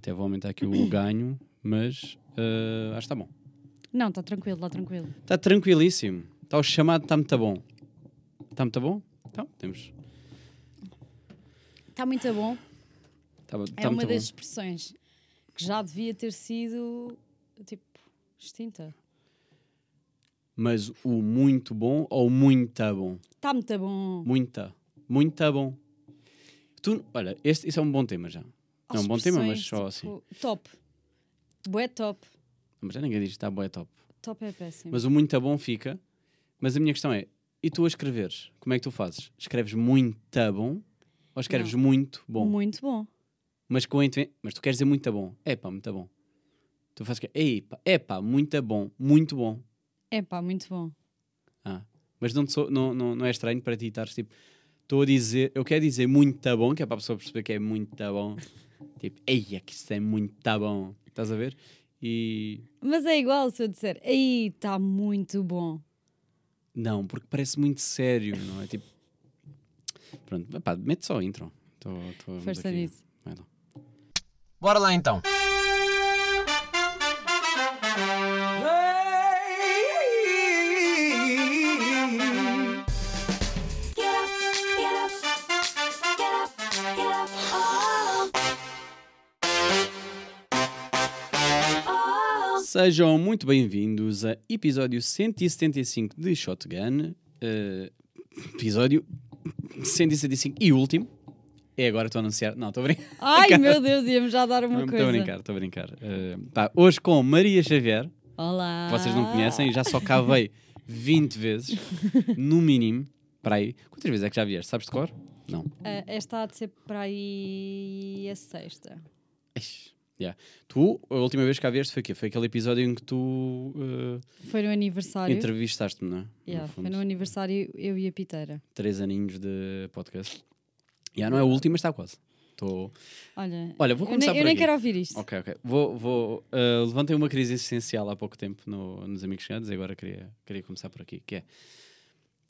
Até vou aumentar aqui o ganho, mas uh, acho que está bom. Não, está tranquilo, está tranquilo. Está tranquilíssimo. Está o chamado, está muito bom. Está muito bom? Então, temos. Está muito bom. Tá, é uma das expressões que já devia ter sido tipo extinta. Mas o muito bom ou muito bom? Está muito bom. Muita. Muito bom. Tu, olha, este, isso é um bom tema já. É um bom tema, mas só assim. tipo, Top. Bué top. Mas já ninguém diz que está bom, é top. Top é péssimo. Mas o muito bom fica. Mas a minha questão é: e tu a escreveres? Como é que tu fazes? Escreves muito bom ou escreves muito bom? Muito bom. Mas com a inten- Mas tu queres dizer muito bom. É pá, muito bom. Tu fazes que é pá, é pá, muito bom, muito bom. É pá, muito bom. Ah. Mas não, sou- não, não, não é estranho para ti estares tipo, estou a dizer, eu quero dizer muito bom, que é para a pessoa perceber que é muito bom. tipo, eia, que isso é muito bom. Estás a ver? E Mas é igual se eu disser, aí está muito bom. não, porque parece muito sério, não é? Tipo, pronto, epá, mete só a intro. Tô, tô Força aqui. nisso. Vai lá. Bora lá então. Sejam muito bem-vindos a episódio 175 de Shotgun. eh, episódio 175 e último. É agora que estou a anunciar. Não, estou a brincar. Ai meu Deus, íamos já dar uma Estou coisa. a brincar, estou a brincar. Pá, hoje com Maria Xavier, Olá. que vocês não conhecem, já só cavei 20 vezes, no mínimo. Para aí. Quantas vezes é que já vieste? Sabes de cor? Não. Ah, esta há de ser para aí a sexta. Ixi, yeah. Tu, a última vez que cá vieste foi o quê? Foi aquele episódio em que tu eh, Foi no aniversário. entrevistaste-me, não é? Yeah, No foi no aniversário eu e a Piteira. Três aninhos de podcast. Já não é a última, está quase. Estou. Olha, Olha, vou eu começar nem, eu nem aqui. quero ouvir isto. Ok, ok. Vou, vou, eh, levantei uma crise essencial há pouco tempo no- nos Amigos Chegados e agora queria, queria começar por aqui, que é...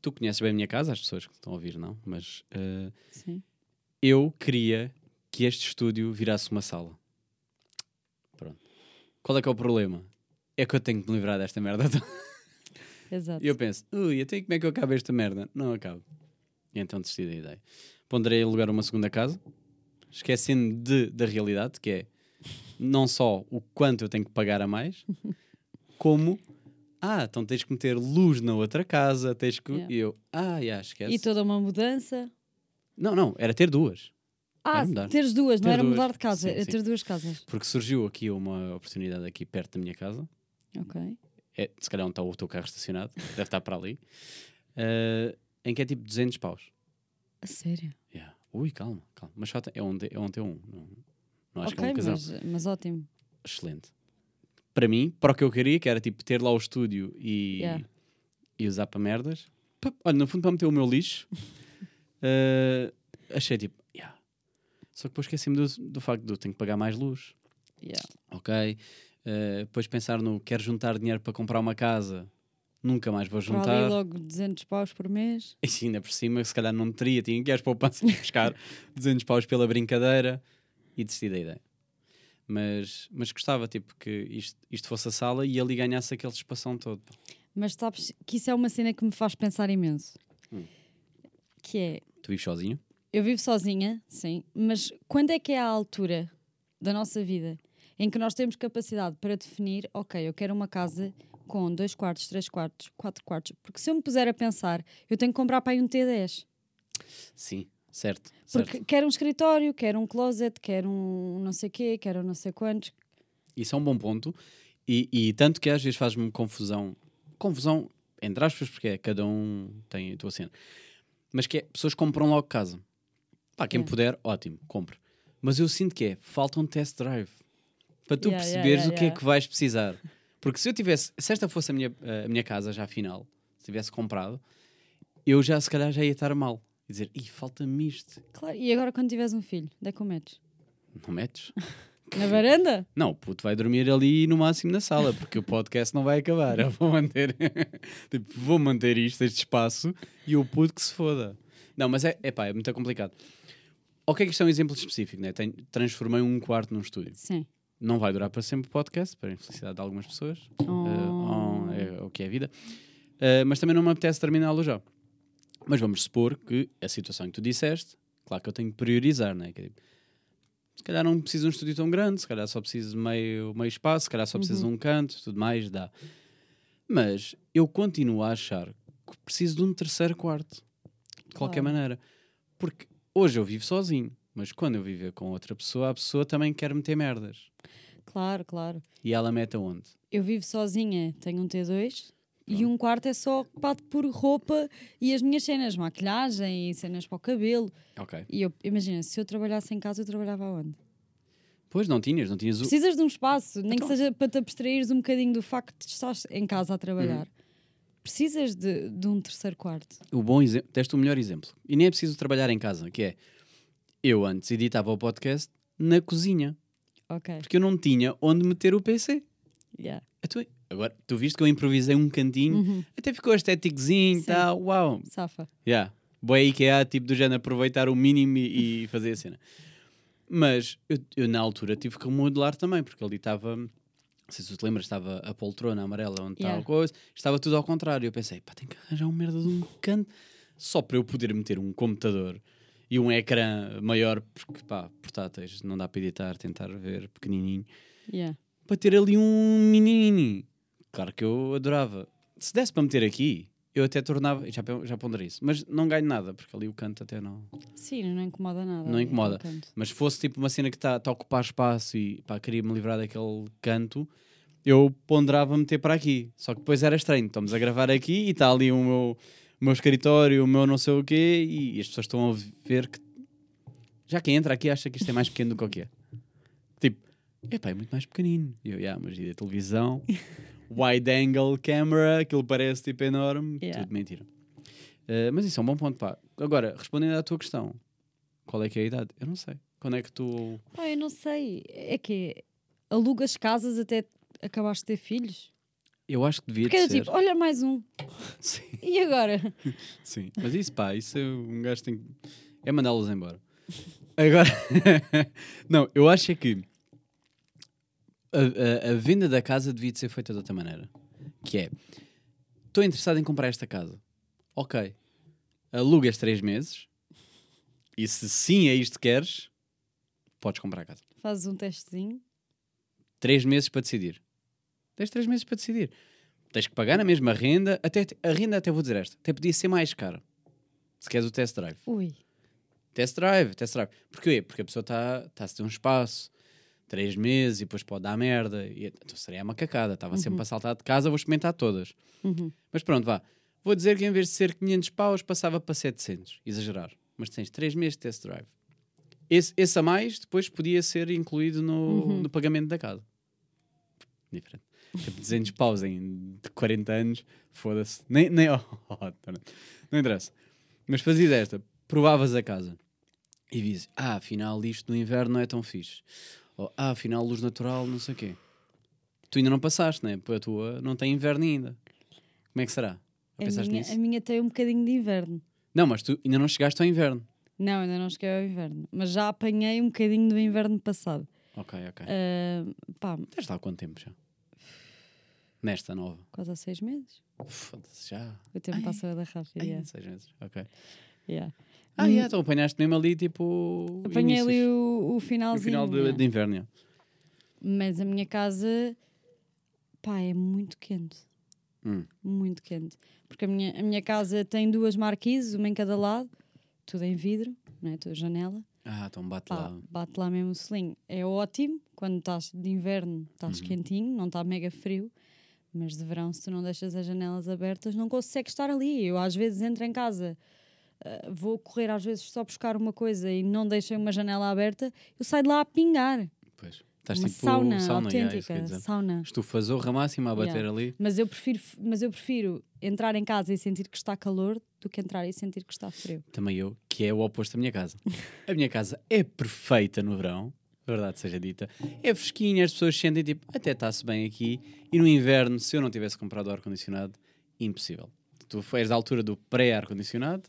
Tu conheces bem a minha casa, as pessoas que estão a ouvir, não? Mas eh, Sim. eu queria que este estúdio virasse uma sala. Qual é que é o problema? É que eu tenho que me livrar desta merda. Exato. E eu penso, ui, até como é que eu acabo esta merda? Não acabo. E então desisti da ideia. Ponderei alugar uma segunda casa, esquecendo de, da realidade, que é não só o quanto eu tenho que pagar a mais, como, ah, então tens que meter luz na outra casa, tens que. Yeah. E eu, ah, já, esquece. E toda uma mudança. Não, não, era ter duas. Ah, teres duas, não Ter era duas. mudar de casa, Sim, era sim. ter duas casas. Porque surgiu aqui uma oportunidade aqui perto da minha casa. Ok. É, se calhar onde está o teu carro estacionado, deve estar para ali. eh, em que é tipo 200 paus. A sério? Yeah. Ui, calma, calma. Mas só tem- é um, D- é um T1. Não, não acho que é um casal. mas, mas ótimo. Excelente. Para mim, para o que eu queria, que era tipo ter lá o estúdio e, Yeah. e usar para merdas. Olha, no fundo, para meter o meu lixo, eh, achei tipo. Só que depois esqueci-me do, do facto de eu tenho que pagar mais luz. Yeah. Ok. Eh, depois pensar no quero juntar dinheiro para comprar uma casa. Nunca mais vou Para ali juntar. logo 200 paus por mês. E sim, ainda por cima, se calhar não teria, tinha que às poupanças buscar 200 paus pela brincadeira e desisti da ideia. Mas, mas gostava, tipo, que isto, isto fosse a sala e ali ganhasse aquele espação todo. Mas sabes que isso é uma cena que me faz pensar imenso. Hum. Que é, Tu vives sozinho? Eu vivo sozinha, sim, mas quando é que é a altura da nossa vida em que nós temos capacidade para definir, ok, eu quero uma casa com dois quartos, três quartos, quatro quartos, porque se eu me puser a pensar, eu tenho que comprar para aí um T10. Sim, certo. Porque certo. quero um escritório, quero um closet, quero um não sei quê, quero não sei quantos. Isso é um bom ponto. E, e tanto que às vezes faz-me confusão. Confusão, entre aspas, porque é cada um tem a tua cena. Mas que é, pessoas compram logo casa. Pá, quem Yeah. puder, ótimo, compre. Mas eu sinto que é, falta um test drive. Para tu Yeah, perceberes o que é que vais precisar. Porque se eu tivesse, se esta fosse a minha, a minha casa já afinal, se tivesse comprado, eu já se calhar já ia estar mal. E dizer, ih, falta-me isto. Claro, e agora quando tiveres um filho, onde é que o metes? Não metes? Na varanda? Não, o puto vai dormir ali no máximo na sala, porque o podcast não vai acabar. Eu vou manter, tipo, vou manter isto, este espaço, e o puto que se foda. Não, mas é, é pá, é muito complicado. Ok, que isto é um exemplo específico, né? Tenho, transformei um quarto num estúdio. Sim. Não vai durar para sempre o podcast, para a infelicidade de algumas pessoas. Oh. Uh, oh, é o que é a vida. Uh, mas também não me apetece terminá-lo já. Mas vamos supor que a situação que tu disseste, claro que eu tenho que priorizar, né? Que é tipo, se calhar não preciso de um estúdio tão grande, se calhar só preciso de meio, meio espaço, se calhar só preciso de um canto, tudo mais, dá. Mas eu continuo a achar que preciso de um terceiro quarto, de qualquer Claro. maneira. Porque hoje eu vivo sozinho, mas quando eu viver com outra pessoa, a pessoa também quer meter merdas. Claro, claro. E ela mete aonde? Eu vivo sozinha, tenho um T2 e um quarto é só ocupado por roupa e as minhas cenas, maquilhagem e cenas para o cabelo. Ok. E eu, imagina, se eu trabalhasse em casa, eu trabalhava aonde? Pois não tinhas, não tinhas o. Precisas de um espaço, nem Então- que seja para te abstraíres um bocadinho do facto de estar em casa a trabalhar. Uhum. Precisas de, de um terceiro quarto. O bom exemplo, deste o melhor exemplo. E nem é preciso trabalhar em casa, que é eu antes editava o podcast na cozinha, Ok. porque eu não tinha onde meter o PC. Yeah. Então, Agora, tu viste que eu improvisei um cantinho, Uhum. até ficou estéticozinho e tal, uau. Safa. Yeah. Boa IKEA, tipo do género, aproveitar o mínimo e, e fazer a cena. Mas eu, eu, na altura tive que remodelar também, porque ali estava, se tu te lembras, estava a poltrona amarela onde está Yeah. a coisa, estava tudo ao contrário. Eu pensei, pá, tem que arranjar um merda de um canto só para eu poder meter um computador e um ecrã maior, porque pá, portáteis, não dá para editar, tentar ver pequenininho, Yeah. para ter ali um mini. Claro que eu adorava. Se desse para meter aqui, eu até tornava, já, já ponderei isso, mas não ganho nada, porque ali o canto até não. Sim, não incomoda nada. Não ali, incomoda. Mas se fosse tipo uma cena que está tá a ocupar espaço e pá, queria me livrar daquele canto, eu ponderava meter para aqui. Só que depois era estranho. Estamos a gravar aqui e está ali o meu, o meu escritório, o meu não sei o quê, e as pessoas estão a ver que. Já quem entra aqui acha que isto é mais pequeno do que o que é. Tipo, epá, é muito mais pequenino. E eu, yeah, mas e da televisão? Wide angle camera, aquilo parece tipo enorme. Yeah. Tudo mentira. Uh, mas isso é um bom ponto, pá. Agora, respondendo à tua questão, qual é que é a idade? Eu não sei. Quando é que tu. Pá, eu não sei. É que alugas casas até acabaste de ter filhos? Eu acho que devia Porque de era ser. tipo, olha mais um. Sim, E agora? sim. Mas isso, pá, isso é um gajo tem. É mandá-los embora. Agora. não, eu acho é que. A, a- a venda da casa devia de ser feita de outra maneira. Que é. Estou interessado em comprar esta casa. Ok. Alugas três meses. E se sim é isto que queres, podes comprar a casa. Fazes um testezinho. três meses para decidir. Tens três meses para decidir. Tens que pagar a mesma renda. Até, a renda, até vou dizer esta, até podia ser mais cara. Se queres o test drive. Ui. Test drive, test drive. Porquê? Porque a pessoa está tá a ter um espaço, três meses, e depois pode dar merda. E, então seria uma cacada. Estava sempre a saltar de casa, vou experimentar todas. Uhum. Mas pronto, vá. Vou dizer que em vez de ser 500 paus, passava para 700. Exagerar. Mas tens três meses de test drive. Esse, esse a mais, depois podia ser incluído no, Uhum. no pagamento da casa. Diferente. Tipo, 200 paus em 40 anos, foda-se. Nem, nem, oh, oh, tá não. não interessa. Mas fazias esta, provavas a casa e dizes, ah, afinal isto no inverno não é tão fixe. Ou, ah, afinal luz natural, não sei o quê. Tu ainda não passaste, né? A tua não tem inverno ainda. Como é que será? Já A pensaste minha, nisso? a minha tem um bocadinho de inverno. Não, mas tu ainda não chegaste ao inverno. Não, ainda não cheguei ao inverno. Mas já apanhei um bocadinho do inverno passado. Ok, ok. Ah, pá, Estás lá há quanto tempo já? Nesta nova? quase há seis meses. Foda-se, já. O tempo passa a dar rápido. Ai, yeah. seis meses. Ok. Yeah. Ah, yeah, então apanhaste mesmo ali tipo. Apanhei ali inícios. o, o No finalzinho. final de, de inverno. Mas a minha casa, pá, é muito quente. Hum. Muito quente. Porque a minha, a minha casa tem duas marquises, uma em cada lado, tudo em vidro, né? Toda janela. Ah, então bate Pá, lá. bate lá mesmo o selinho. É ótimo, quando estás de inverno, estás Uhum. quentinho, não está mega frio. Mas de verão, se tu não deixas as janelas abertas, não consegues estar ali. Eu às vezes entro em casa, ah, vou correr às vezes só buscar uma coisa e não deixei uma janela aberta, eu saio de lá a pingar. Pois. Estás uma tipo sauna, sauna yeah, isso autêntica, dizer. sauna. Estufa zorra máxima a bater Yeah. ali. Mas eu, prefiro, mas eu prefiro entrar em casa e sentir que está calor do que entrar e sentir que está frio. Também eu, que é o oposto da minha casa. A minha casa é perfeita no verão, verdade seja dita. É fresquinha, as pessoas sentem tipo, até está-se bem aqui. E no inverno, se eu não tivesse comprado ar-condicionado, impossível. Tu és da altura do pré-ar-condicionado,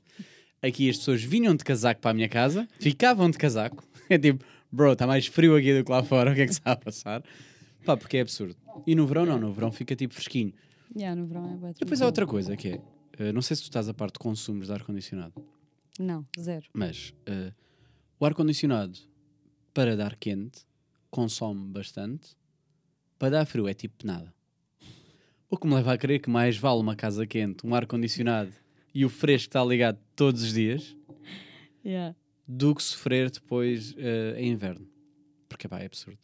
aqui as pessoas vinham de casaco para a minha casa, ficavam de casaco. É tipo, bro, está mais frio aqui do que lá fora, o que é que se está a passar? Pá, porque é absurdo. E no verão não, no verão fica tipo fresquinho. Yeah, no verão é bué Depois há outra coisa que é, eh, não sei se tu estás a parte de consumos de ar-condicionado, Não, zero. mas eh, o ar-condicionado para dar quente consome bastante, para dar frio é tipo nada. O que me leva a crer que mais vale uma casa quente, um ar-condicionado e o fresco está ligado todos os dias Yeah. do que sofrer depois eh, em inverno. Porque pá, é absurdo.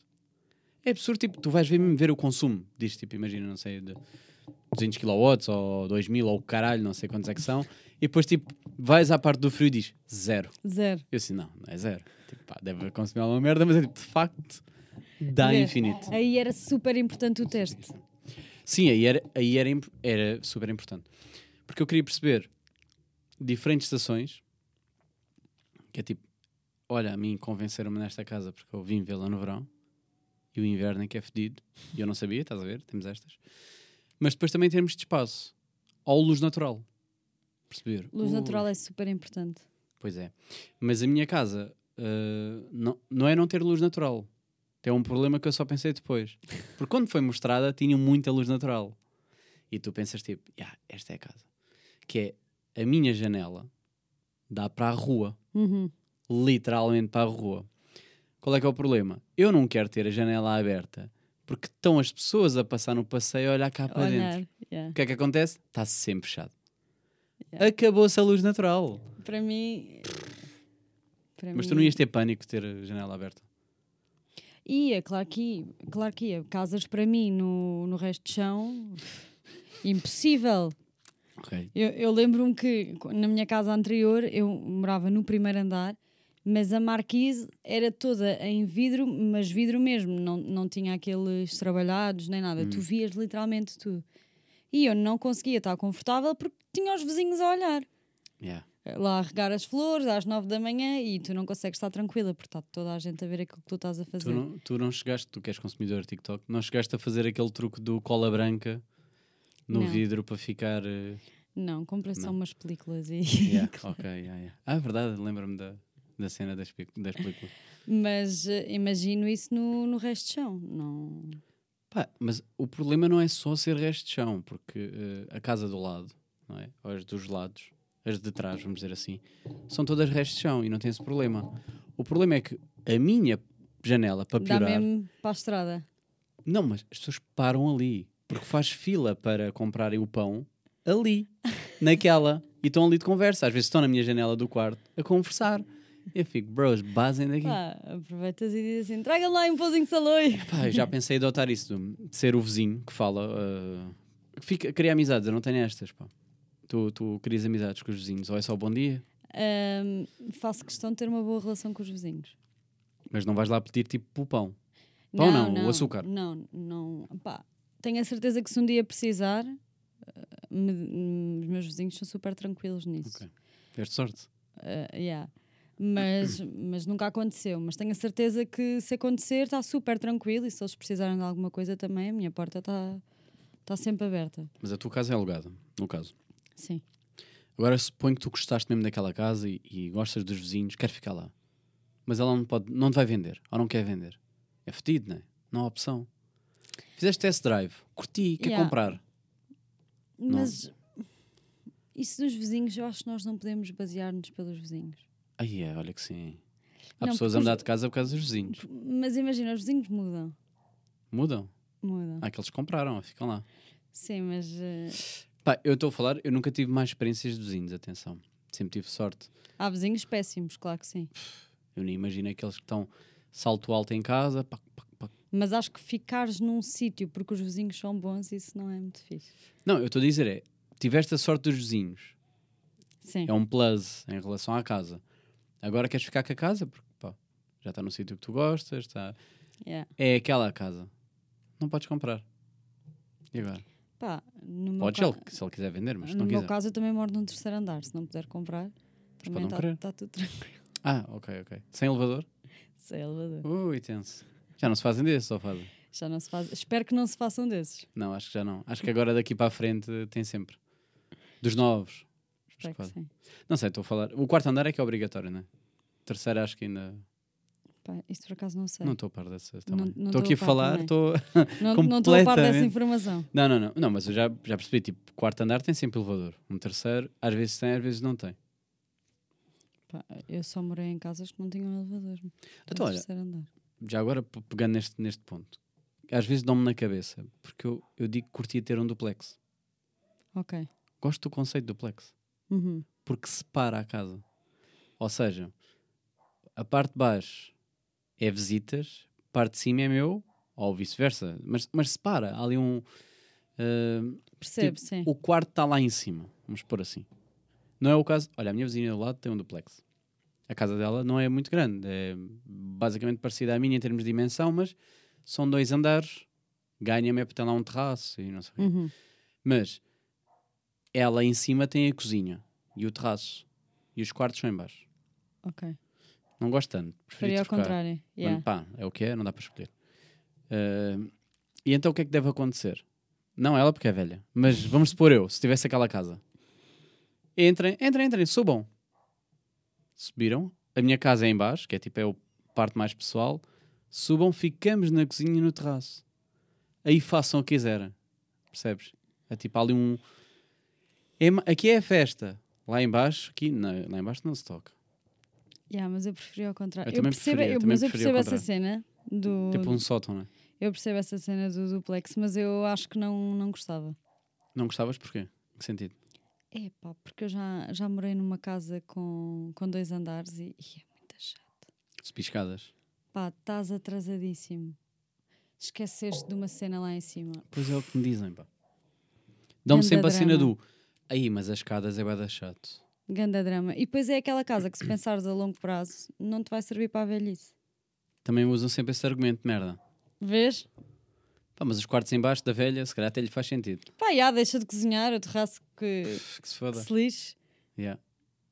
É absurdo, tipo, tu vais ver, ver o consumo disto, tipo, imagina, não sei, de 200 kW ou 2000 ou o caralho, não sei quantos é que são, e depois, tipo, vais à parte do frio e diz zero. Zero. Eu assim, não, não é zero. Tipo, pá, deve consumir alguma merda, mas é tipo, de facto, dá Vê, infinito. Aí era super importante o teste. Sim, aí era, aí era, era super importante. Porque eu queria perceber diferentes estações, que é tipo, olha, a mim convenceram-me nesta casa porque eu vim vê-la no verão e o inverno é que é fedido e eu não sabia, estás a ver? Temos estas. Mas depois também temos de espaço ou luz natural. Perceber? Luz Ui. natural é super importante. Pois é. Mas a minha casa ah, não, não é não ter luz natural. É um problema que eu só pensei depois. Porque quando foi mostrada, tinha muita luz natural. E tu pensas tipo, "Ya, esta é a casa. Que é a minha janela dá para a rua. Uhum. Literalmente para a rua. Qual é que é o problema? Eu não quero ter a janela aberta porque estão as pessoas a passar no passeio a olhar cá para dentro. Yeah. O que é que acontece? Está sempre fechado. Yeah. Acabou-se a luz natural. Para mim. para Mas tu mim- não ias ter pânico de ter a janela aberta. Ia, claro que ia. Claro que ia. Casas para mim no, no resto de chão. Impossível. Ok. Eu, eu lembro-me que na minha casa anterior eu morava no primeiro andar, mas a marquise era toda em vidro, mas vidro mesmo, não, não tinha aqueles trabalhados nem nada. Tu vias literalmente tudo. E eu não conseguia estar confortável porque tinha os vizinhos a olhar. Yeah. Lá a regar as flores às nove da manhã e tu não consegues estar tranquila porque está toda a gente a ver aquilo que tu estás a fazer. Tu não, tu não chegaste, tu que és consumidor de TikTok, não chegaste a fazer aquele truque do cola branca no Não. vidro para ficar. eh, Não, comprei só umas películas e. yeah, ok, yeah, yeah. Ah, é verdade, lembro-me da, da cena das, das películas. Mas eh, imagino isso no, no resto de chão. Não. Pá, mas o problema não é só ser resto de chão, porque eh, a casa do lado, não é? Ou as dos lados, as de trás, vamos dizer assim, são todas restos de chão e não tem esse problema. O problema é que a minha janela, para Dá piorar. mesmo para a estrada. Não, mas as pessoas param ali. Porque faz fila para comprarem o pão ali, naquela. E estão ali de conversa. Às vezes estão na minha janela do quarto a conversar. Eu fico, bros, basem daqui. Pá, aproveitas e dizes assim: traga lá um pãozinho de saloi. Pá, eu já pensei em adotar isso, de ser o vizinho que fala. que fica, cria amizades, eu não tenho estas. Pá. Tu, tu crias amizades com os vizinhos, ou é só bom dia, Ahm, faço questão de ter uma boa relação com os vizinhos. mas não vais lá pedir tipo o pão. Pão não, o açúcar. Não, não. Pá, tenho a certeza que se um dia precisar, eh, me- os meus vizinhos são super tranquilos nisso. Ok. Tiveste sorte. Uh, yeah. mas, mas nunca aconteceu. Mas tenho a certeza que se acontecer está super tranquilo e se eles precisarem de alguma coisa também, a minha porta está tá sempre aberta. Mas a tua casa é alugada, no caso. Sim. Agora suponho que tu gostaste mesmo daquela casa e, e gostas dos vizinhos, quer ficar lá. Mas ela não, pode, não te vai vender, ou não quer vender. É fedido, não é? Não há opção. Fizeste test drive, curti, quer Yeah. comprar. Não. Mas isso dos vizinhos, eu acho que nós não podemos basear-nos pelos vizinhos. Aí é, olha que sim. Há Não, pessoas a mudar de casa por causa dos vizinhos. Mas imagina, os vizinhos mudam. Mudam. Mudam. Há que eles compraram, ficam lá. Sim, mas eh, Pá, eu estou a falar, eu nunca tive mais experiências de vizinhos, atenção. Sempre tive sorte. há vizinhos péssimos, claro que sim. Eu nem imagino aqueles que estão salto alto em casa, pac, pac. Mas acho que ficares num sítio porque os vizinhos são bons, isso não é muito fixe. Não, eu estou a dizer é, tiveste a sorte dos vizinhos. Sim. É um plus em relação à casa. Agora queres ficar com a casa? Porque pá, já está no sítio que tu gostas, está... Yeah. é aquela casa. Não podes comprar. E agora? Pá, no meu Podes ca- se ele, se ele quiser vender, mas no não meu quiser. caso, eu também moro num terceiro andar. Se não puder comprar, também não querer. está tudo tranquilo. Ah, ok, ok. Sem elevador? Sem elevador. Ui, tenso. Já não se fazem desses, ou fazem? Já não se faz. Espero que não se façam desses. Não, acho que já não. Acho que agora daqui para a frente tem sempre. Dos novos. Espero que Esquadro. sim. Não sei, estou a falar. O quarto andar é que é obrigatório, não é? Terceiro acho que ainda. Pá, isso por acaso não sei. Não estou a par dessa. Estou aqui a a falar, estou. não não estou a par dessa completamente. informação. Não, não, não. Não, mas eu já, já percebi. Tipo, quarto andar tem sempre elevador. Um terceiro, às vezes tem, às vezes não tem. Pá, eu só morei em casas que não tinham elevador. Então, olha, terceiro andar. Já agora pe- pegando neste, neste ponto, às vezes dão-me na cabeça, porque eu, eu digo que curtia ter um duplex. Ok. Gosto do conceito de duplex, Uhum. porque separa a casa. Ou seja, a parte de baixo é visitas, a parte de cima é meu, ou vice-versa, mas, mas separa. Há ali um. ah, Percebe, Tipo, sim. o quarto está lá em cima, vamos pôr assim. Não é o caso. Olha, a minha vizinha do lado tem um duplex. A casa dela não é muito grande, é basicamente parecida à minha em termos de dimensão, mas são dois andares. Ganha-me é porque tem lá um terraço e não sei o quê. Uhum. Mas ela em cima tem a cozinha e o terraço e os quartos são em baixo. Ok. Não gosto tanto. Preferia ao trocar. contrário. Mas, Yeah. pá, é o que é, não dá para escolher. Ah, e então o que é que deve acontecer? Não ela, porque é velha, mas vamos supor eu, se tivesse aquela casa. Entrem, entrem, entrem, subam. Subiram. A minha casa é em baixo, que é tipo é a parte mais pessoal. Subam, ficamos na cozinha e no terraço. Aí façam o que quiserem. Percebes? É tipo ali um. É aqui é a festa. Lá em baixo, aqui, não, lá em baixo não se toca. Yeah, mas eu preferia ao contrário. Eu Eu, percebo, preferia, eu- mas eu percebo essa cena do. Tipo um sótão, não é? Eu percebo essa cena do duplex, mas eu acho que não, não gostava. Não gostavas porquê? Em que sentido? É pá, porque eu já, já morei numa casa com, com dois andares e, e é muito chato. Subiscadas. Pá, estás atrasadíssimo. Esqueceste de uma cena lá em cima. Pois é o que me dizem, pá. Dão-me sempre a cena drama. do. Aí, mas as escadas é bué da chato. Ganda drama. E depois é aquela casa que, se pensares a longo prazo, não te vai servir para a velhice. Também usam sempre esse argumento de merda. Vês? Pá, mas os quartos em baixo da velha, se calhar até lhe faz sentido. Pá, já, deixa de cozinhar, o terraço que, Que se foda. que se lixe. Yeah.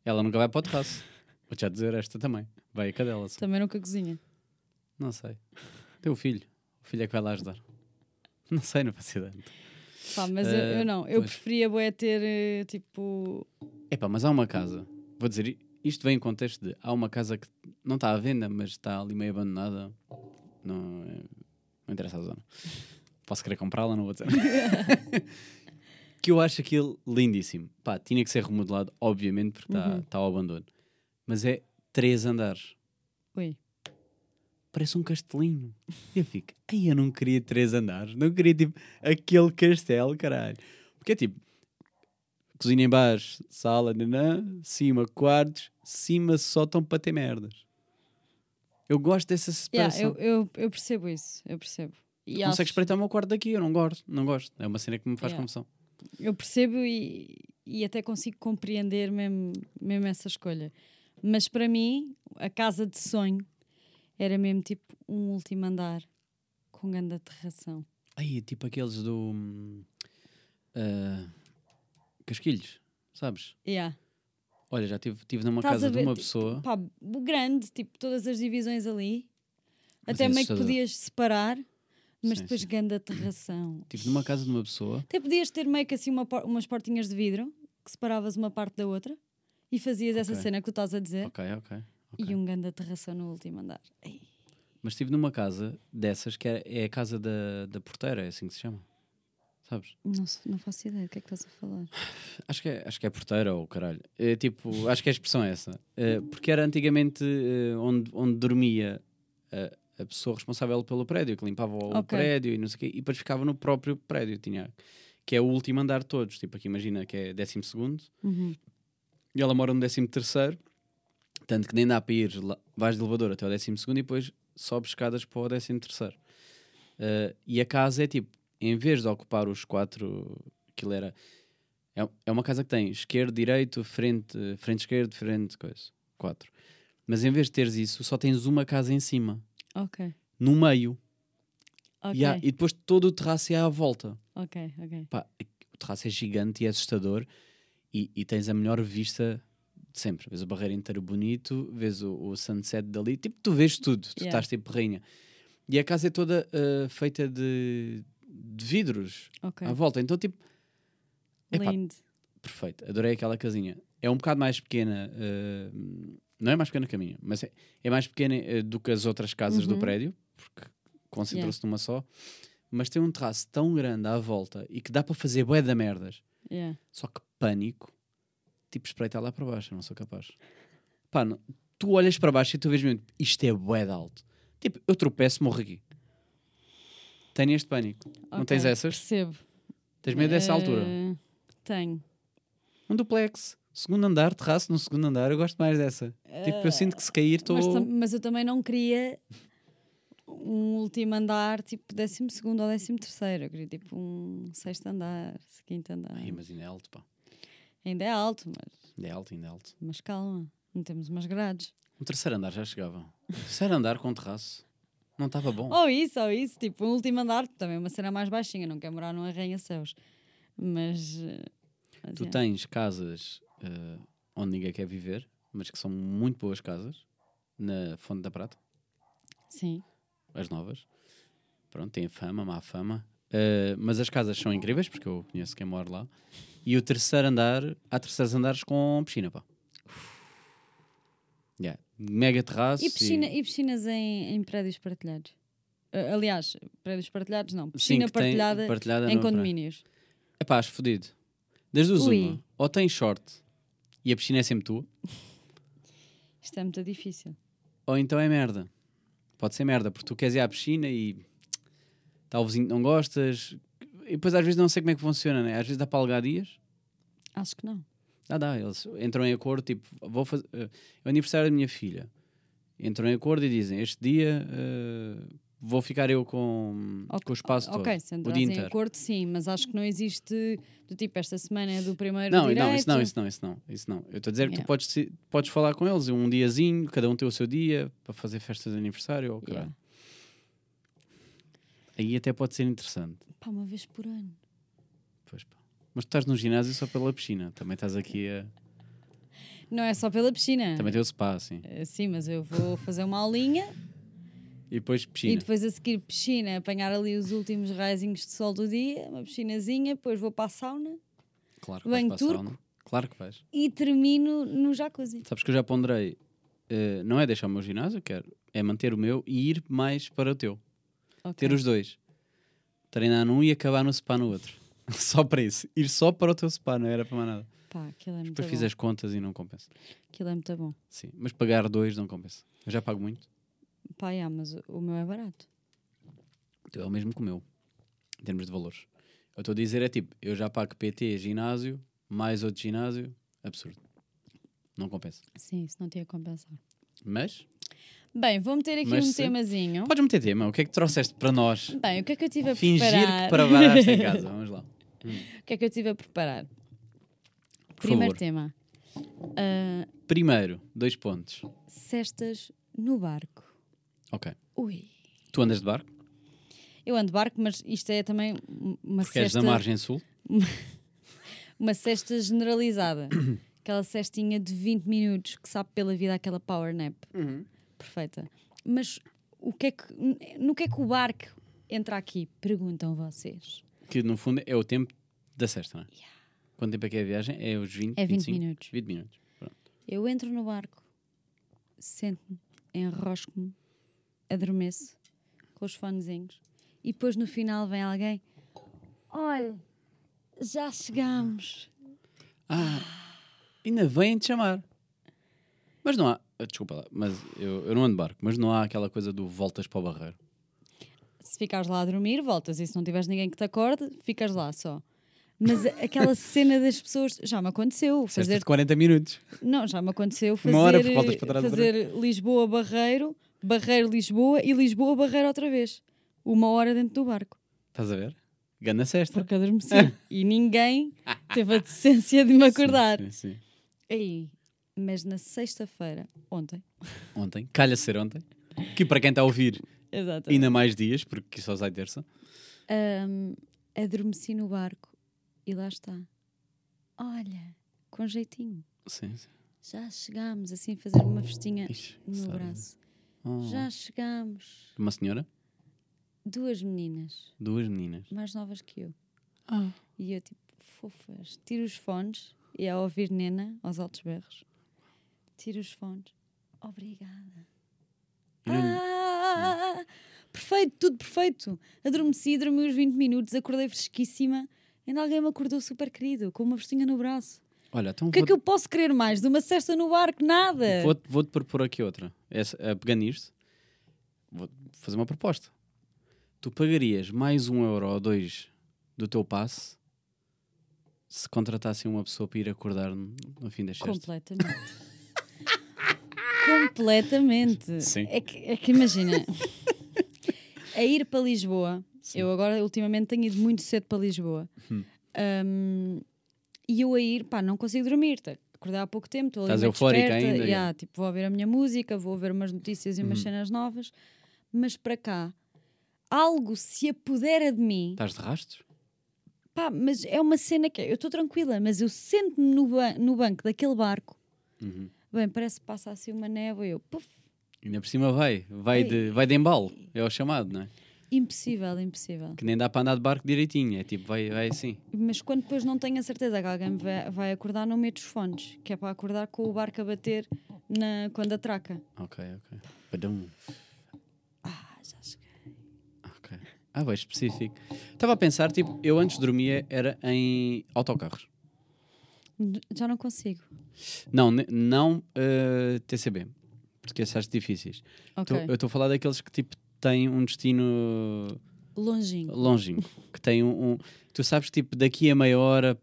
Ela nunca vai para o terraço. Vou-te já dizer esta também. Vai a cadela. só. Também nunca cozinha. Não sei. Tem o filho. O filho é que vai lá ajudar. Não sei, não faço ideia. Pá, mas eu, Eh, eu não. Eu pois. preferia bué ter, eh, tipo... Epá, mas há uma casa. Vou dizer, isto vem em contexto de. Há uma casa que não está à venda, mas está ali meio abandonada. Não, é- não interessa a zona. Posso querer comprá-la, não vou dizer. que eu acho aquilo lindíssimo. Pá, tinha que ser remodelado, obviamente, porque está Uhum. tá ao abandono. Mas é três andares. Ui. Parece um castelinho. E eu fico, ai, eu não queria três andares. Não queria, tipo, aquele castelo, caralho. Porque é tipo, cozinha em baixo, sala, nanã, cima, quartos, cima, sótão para ter merdas. Eu gosto dessa Yeah, separação. eu, eu, eu percebo isso, eu percebo. E consegues acho- espreitar o meu quarto daqui, eu não gosto, não gosto. É uma cena que me faz Yeah. confusão. Eu percebo e, e até consigo compreender mesmo, mesmo essa escolha. Mas para mim, a casa de sonho era mesmo tipo um último andar com grande aterração. Aí, tipo aqueles do. ah, casquilhos, sabes? Yeah. Olha, já estive tive numa Estás casa de uma tipo, pessoa. Pá, grande, tipo, todas as divisões ali. Mas Até é meio que podias separar, mas Sim, depois sim. grande aterração. Estive numa casa de uma pessoa. Até podias ter meio que assim uma umas portinhas de vidro que separavas uma parte da outra e fazias essa Ok. cena que tu estás a dizer Ok, ok. ok. e um grande aterração no último andar. Ei. Mas estive numa casa dessas que é, é a casa da, da porteira, é assim que se chama. Sabes? Não, não faço ideia do que é que estás a falar. Acho que é, acho que é porteira ou caralho. É, tipo, acho que a expressão é essa. É, porque era antigamente é, onde, onde dormia a, a pessoa responsável pelo prédio, que limpava o Ok. prédio e não sei o quê, e depois ficava no próprio prédio. Tinha, que é o último andar de todos. Tipo, aqui imagina que é décimo segundo Uhum. e ela mora no décimo terceiro. Tanto que nem dá para ir, lá, vais de elevador até o décimo segundo e depois sobes escadas para o décimo terceiro. Uh, e a casa é tipo, em vez de ocupar os quatro, aquilo era. É, é uma casa que tem esquerdo, direito, frente, frente esquerdo, frente, coisa. Quatro. Mas em vez de teres isso, só tens uma casa em cima, Ok. no meio. Ok. E, há- e depois todo o terraço é à volta. Ok, ok. Pá, o terraço é gigante e é assustador e, e tens a melhor vista de sempre. Vês o barreiro inteiro bonito, vês o, o sunset dali, tipo, tu vês tudo, tu Yeah. estás tipo rainha. E a casa é toda ah, feita de, de vidros Ok. à volta, então tipo, epá, Lindo. perfeito, adorei aquela casinha. é um bocado mais pequena, eh, não é mais pequena que a minha, mas é, é mais pequena eh, do que as outras casas do Uhum. prédio, porque concentrou-se numa só. Mas tem um terraço tão grande à volta e que dá para fazer bué da merdas. Yeah. Só que pânico, tipo, espreitar lá para baixo, eu não sou capaz. Pá, não- tu olhas para baixo e tu vês mesmo, isto é bué de alto. Tipo, eu tropeço, morro aqui. Tenho este pânico. Não Ok, tens essas? Percebo. Tens medo dessa altura? Eh, Tenho. Um duplex, segundo andar, terraço no segundo andar, eu gosto mais dessa. Tipo, eu sinto que se cair estou... Mas, mas eu também não queria um último andar, tipo décimo segundo ou décimo terceiro. Eu queria tipo um sexto andar, quinto andar. Ai, mas ainda é alto, pá. Ainda é alto, mas, Ainda é alto, ainda é alto. mas calma. Não temos umas grades. Um terceiro andar já chegava. Terceiro andar com terraço. Não estava bom. Ou isso, ou isso. Tipo, um último andar, também uma cena mais baixinha. Não quer morar num arranha-céus. Mas. eh, mas Tu é. tens casas eh, onde ninguém quer viver, mas que são muito boas casas, na Fonte da Prata, Sim. as novas. Pronto, têm fama, má fama. Eh, mas as casas são incríveis, porque eu conheço quem mora lá. E o terceiro andar, há terceiros andares com piscina, pá. Mega terraço. E, piscina, e piscinas em, em prédios partilhados? Eh, aliás, prédios partilhados não. Sim, Piscina tem- partilhada, partilhada em condomínios. É pá, acho fodido. Duas Ui. uma. Ou tens short e a piscina é sempre tua, Isto é muito difícil. ou então é merda. Pode ser merda, porque tu queres ir à piscina e tal o vizinho que não gostas. E depois às vezes não sei como é que funciona, né? Às vezes dá para alugar dias. Acho que não. Dá, dá. Eles entram em acordo, tipo, vou fazer. eh, é o aniversário da minha filha. Entram em acordo e dizem: Este dia eh, vou ficar eu com, com o espaço todo. Ok, se o entrares em acordo, sim, mas acho que não existe do tipo esta semana é do primeiro Não, direito. não, isso não, isso não, isso não, isso não. Eu estou a dizer que Yeah. tu podes, podes falar com eles um diazinho, cada um tem o seu dia para fazer festas de aniversário ou caralho. Yeah. Aí até pode ser interessante. Pá, uma vez por ano. Pois pá. Mas tu estás no ginásio só pela piscina. Também estás aqui a. Não é só pela piscina. Também tem o spa, assim. Eh, Sim, mas eu vou fazer uma aulinha E depois e piscina. depois a seguir piscina, apanhar ali os últimos raizinhos de sol do dia, uma piscinazinha, depois vou para a sauna Claro que banho vais para a turco. sauna. Claro que vais. e termino no jacuzzi. Sabes que eu já ponderei. eh, não é deixar o meu ginásio, quero. É manter o meu e ir mais para o teu. Ok. Ter os dois. Treinar num e acabar no spa no outro. só para isso. Ir só para o teu spa, não era para mais nada. Pá, aquilo é muito Depois bom. fiz as contas e não compensa. Aquilo é muito bom. Sim. Mas pagar dois não compensa. Eu já pago muito. Pá, yeah, mas o- meu é barato. Então é o mesmo que o meu. Em termos de valores. Eu estou a dizer é tipo, eu já pago PT, ginásio, mais outro ginásio. Absurdo. Não compensa. Sim, isso não tinha compensar. Mas, Bem, vou meter aqui Mas um sim. temazinho. podes meter tema. O que é que trouxeste para nós? Bem, o que é que eu tive a Fingir preparar? que preparaste em casa. Vamos lá. O que é que eu tive a preparar? Por Primeiro favor. tema. Ah, Primeiro, dois pontos. cestas no barco. Ok. Ui. Tu andas de barco? Eu ando de barco, mas isto é também uma Porque és cesta, da margem sul? uma cesta generalizada. aquela cestinha de 20 minutos que sabe pela vida aquela power nap. Perfeita. Mas o que é que, no que é que o barco entra aqui? Perguntam vocês. Que no fundo é o tempo da sexta, não é? Quanto tempo é que é a viagem? É os 20, É 20 25? minutos. 20 minutos. Pronto. Eu entro no barco, sento-me, enrosco-me, adormeço com os fonezinhos e depois no final vem alguém. Olha, já chegámos. Ah, ainda vêm te chamar. Mas não há. Desculpa lá, mas eu, eu não ando barco, mas não há aquela coisa do voltas para o barreiro. Se ficares lá a dormir, voltas. E se não tiveres ninguém que te acorde, ficas lá só. Mas aquela cena das pessoas já me aconteceu. Cesta Fazer, de 40 minutos. não, já me aconteceu fazer, Uma hora, voltas para trás fazer Lisboa Barreiro, Barreiro Lisboa e Lisboa Barreiro outra vez. Uma hora dentro do barco. Estás a ver? Ganda sexta. Porque adormeci. e ninguém teve a decência de me acordar. Sim, sim, sim. Aí, mas na sexta-feira, ontem, Ontem, calha ser ontem. Que para quem está a ouvir, exato, ainda mais dias, porque só sai terça. adormeci no barco e lá está. Olha, com jeitinho. Sim, sim. Já chegámos, assim, fazer uma festinha Ixi, no meu braço. Oh. Já chegámos. Uma senhora, Duas meninas, duas meninas. mais novas que eu. Ah. E eu, tipo, fofas, tiro os fones e a ouvir Nena aos altos berros. Tiro os fones. Obrigada. Ah, perfeito, tudo perfeito. Adormeci, dormi uns 20 minutos, acordei fresquíssima. Ainda alguém me acordou super querido, com uma vestinha no braço. Olha, então O que é vou- que eu posso querer mais de uma cesta no barco? Nada. Vou-te vou-te propor aqui outra. Essa, a pegar nisto, vou fazer uma proposta. Tu pagarias mais um euro ou dois do teu passe se contratassem uma pessoa para ir acordar no, fim das festas? Completamente. Completamente. Sim. É que, é que imagina, a ir para Lisboa, eu agora ultimamente tenho ido muito cedo para Lisboa, Hum. Um, e eu a ir, pá, não consigo dormir. tá? Acordei há pouco tempo, estou ali Estás eufórica desperta, ainda, yeah, tipo, vou ouvir a minha música, vou ver umas notícias e umas Uhum. cenas novas, mas para cá, algo se apodera de mim. Estás de rastros? Pá, mas é uma cena que é, eu estou tranquila, mas eu sento-me no, ba- no banco daquele barco. Uhum. Bem, parece que passa assim uma névoa e eu, puf, Ainda por cima vai, vai de, vai de embalo, é o chamado, não é? impossível, impossível. Que nem dá para andar de barco direitinho, é tipo, vai, vai assim. Mas quando depois não tenho a certeza que alguém vai, vai acordar, não meto os fones, que é para acordar com o barco a bater na, quando atraca. Ok, ok. Badum. Ah, já cheguei. Ok. Ah, bem específico. Estava a pensar, tipo, eu antes dormia era em autocarros. Já não consigo. Não, não eh, TCB, porque esses acho difíceis. Ok. Tô- eu estou a falar daqueles que tipo têm um destino Longinho. longínquo, que tem um, um- Tu sabes, tipo, daqui a meia hora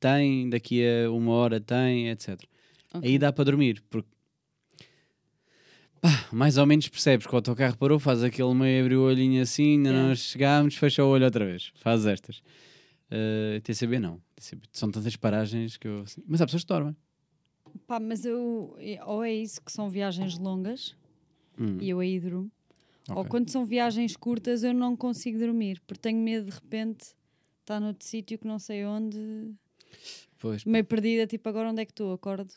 tem, daqui a uma hora tem, etc. Ok. Aí dá para dormir, porque pá, mais ou menos percebes que o autocarro parou, faz aquele meio abrir o olhinho assim, ainda Yeah. não chegámos, fecha o olho outra vez, faz estas. Eh, TCB não, TCB, são tantas paragens que eu. assim, Mas há pessoas que dormem. Pá, mas eu. Ou é isso que são viagens longas Hum, e eu aí durmo. Ou ok. quando são viagens curtas eu não consigo dormir, porque tenho medo de repente estar noutro sítio que não sei onde, Pois, meio perdida, tipo agora onde é que estou? Acordo.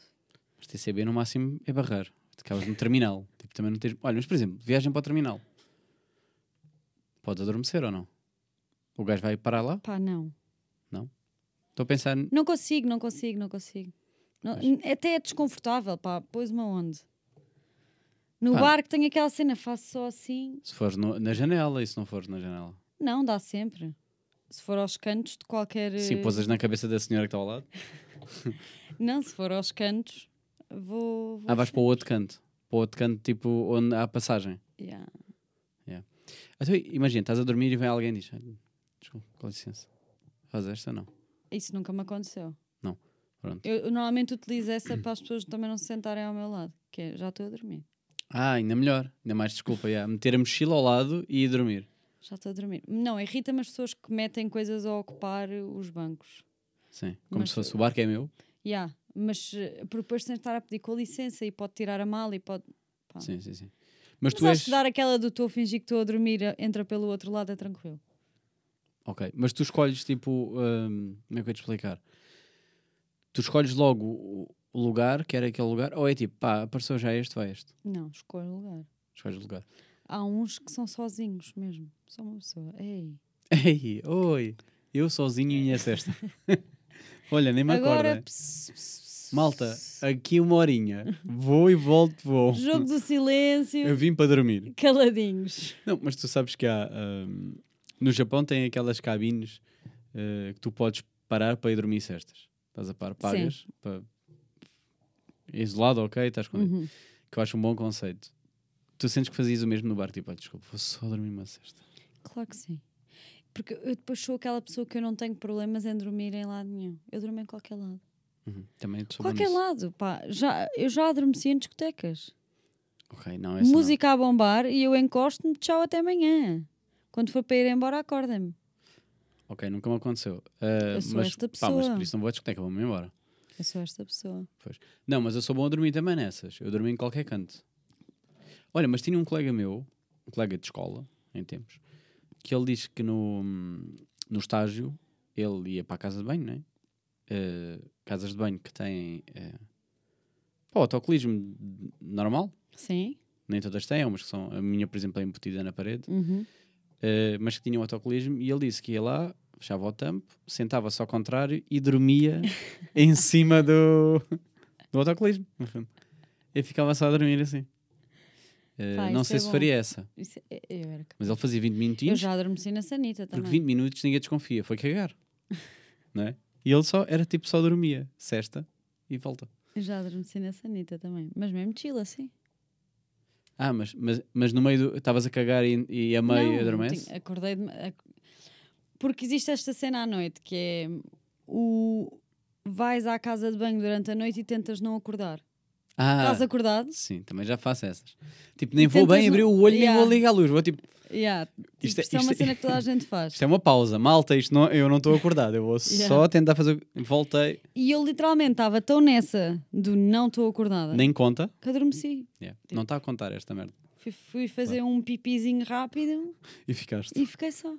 Mas TCB no máximo é barrar. Acabas no terminal. Tipo, também não tens... Olha, mas por exemplo, viagem para o terminal. Podes adormecer ou não? O gajo vai parar lá? Pá, não. Estou a pensar. Não consigo, não consigo, não consigo. Não- n- até é desconfortável, pá, pôs-me aonde? No Pá. barco tem aquela cena, faço só assim. Se fores no- na janela e se não fores na janela. Não, dá sempre. Se for aos cantos de qualquer. Sim, eh, pousas na cabeça da senhora que está ao lado. Não, se for aos cantos, vou. vou Ah, vais para o outro canto. Para o outro canto, tipo, onde há passagem. Yeah. Então, imagina, estás a dormir e vem alguém e diz: "Ah, Desculpa, com licença. Faz esta não. Isso nunca me aconteceu. Pronto. Eu, eu normalmente utilizo essa para as pessoas também não se sentarem ao meu lado, que é já estou a dormir. Ah, ainda melhor. Ainda mais desculpa. Yeah. Meter a mochila ao lado e ir dormir. Já estou a dormir. Não, irrita-me as pessoas que metem coisas a ocupar os bancos. Sim. Como Mas- se fosse o barco é meu. Yeah, mas eh, por depois tens de estar a pedir com licença e pode tirar a mala e pode. Pá. Sim, sim, sim. Mas, Mas tu és. dar aquela do estou a fingir que estou a dormir, eh, entra pelo outro lado, é tranquilo. Ok, mas tu escolhes tipo. hum, como é que eu ia te explicar? Tu escolhes logo o, lugar, que era aquele lugar, ou é tipo, pá, apareceu já este, vai este. Não, escolho o lugar. Escolhes o lugar. Há uns que são sozinhos mesmo. Só uma pessoa. Ei. Ei, oi, eu sozinho em a cesta. Olha, nem me Agora. acorda. pss, pss, pss, Malta, aqui uma horinha. Vou e volto, vou. Jogo do silêncio. Eu vim para dormir. Caladinhos. Não, mas tu sabes que há. hum, no Japão tem aquelas cabines eh, que tu podes parar para ir dormir cestas. Estás a par, pagas. Para... Isolado, ok, estás com Uhum. que eu acho um bom conceito. Tu sentes que fazias o mesmo no bar, tipo, "Ah, desculpa, vou só dormir uma cesta. Claro que sim. Porque eu depois sou aquela pessoa que eu não tenho problemas em dormir em lado nenhum. Eu durmo em qualquer lado. Uhum. Também Qualquer nisso. lado, pá. Já, eu já adormeci em discotecas. Ok, não, não. Música a bombar e eu encosto-me, tchau, até amanhã. Quando for para ir embora, acordem-me. Ok, nunca me aconteceu. Ah, Eu sou mas, esta pá, mas pessoa. por isso não vou à discoteca, vou-me embora. Eu sou esta pessoa. Não, mas eu sou bom a dormir também nessas. Eu dormi em qualquer canto. Olha, mas tinha um colega meu, um colega de escola, em tempos, que ele disse que no, no estágio ele ia para a casa de banho, né? Eh, casas de banho que têm uh, autocolismo normal, Sim? nem todas têm, umas que são, a minha, por exemplo, é embutida na parede, Uhum. Eh, mas que tinham autocolismo, e ele disse que ia lá, fechava o tampo, sentava-se ao contrário e dormia em cima do, do autocolismo. Eu ficava só a dormir assim. Eh, Pá, não sei é se bom. faria essa, é- eu capaz. mas ele fazia 20 Eu minutinhos, já adormeci na sanita porque também. 20 minutos ninguém desconfia, foi cagar. não é? E ele só, era tipo, só dormia, cesta e volta. Eu já adormeci na sanita também. Mas mesmo chill assim. Ah, mas, mas, mas no meio do. Estavas a cagar e, e a meio Não, adormece? tinha- acordei de... ac- Porque existe esta cena à noite que é o vais à casa de banho durante a noite e tentas não acordar. Ah, Estás acordado? sim, também já faço essas. Tipo, nem vou tentas bem abrir o olho, nem Yeah. vou ligar a luz. Vou tipo, Yeah. Tipo, Isto isto, é- é, uma isto é- cena que toda a gente faz. isto é uma pausa, malta, isto não, eu não estou acordado, eu vou Yeah. só tentar fazer. Voltei, E eu literalmente estava tão nessa do não estou acordada nem conta. que adormeci. Yeah, Não está a contar esta merda. Fui, fui fazer um pipizinho rápido E ficaste. e fiquei só.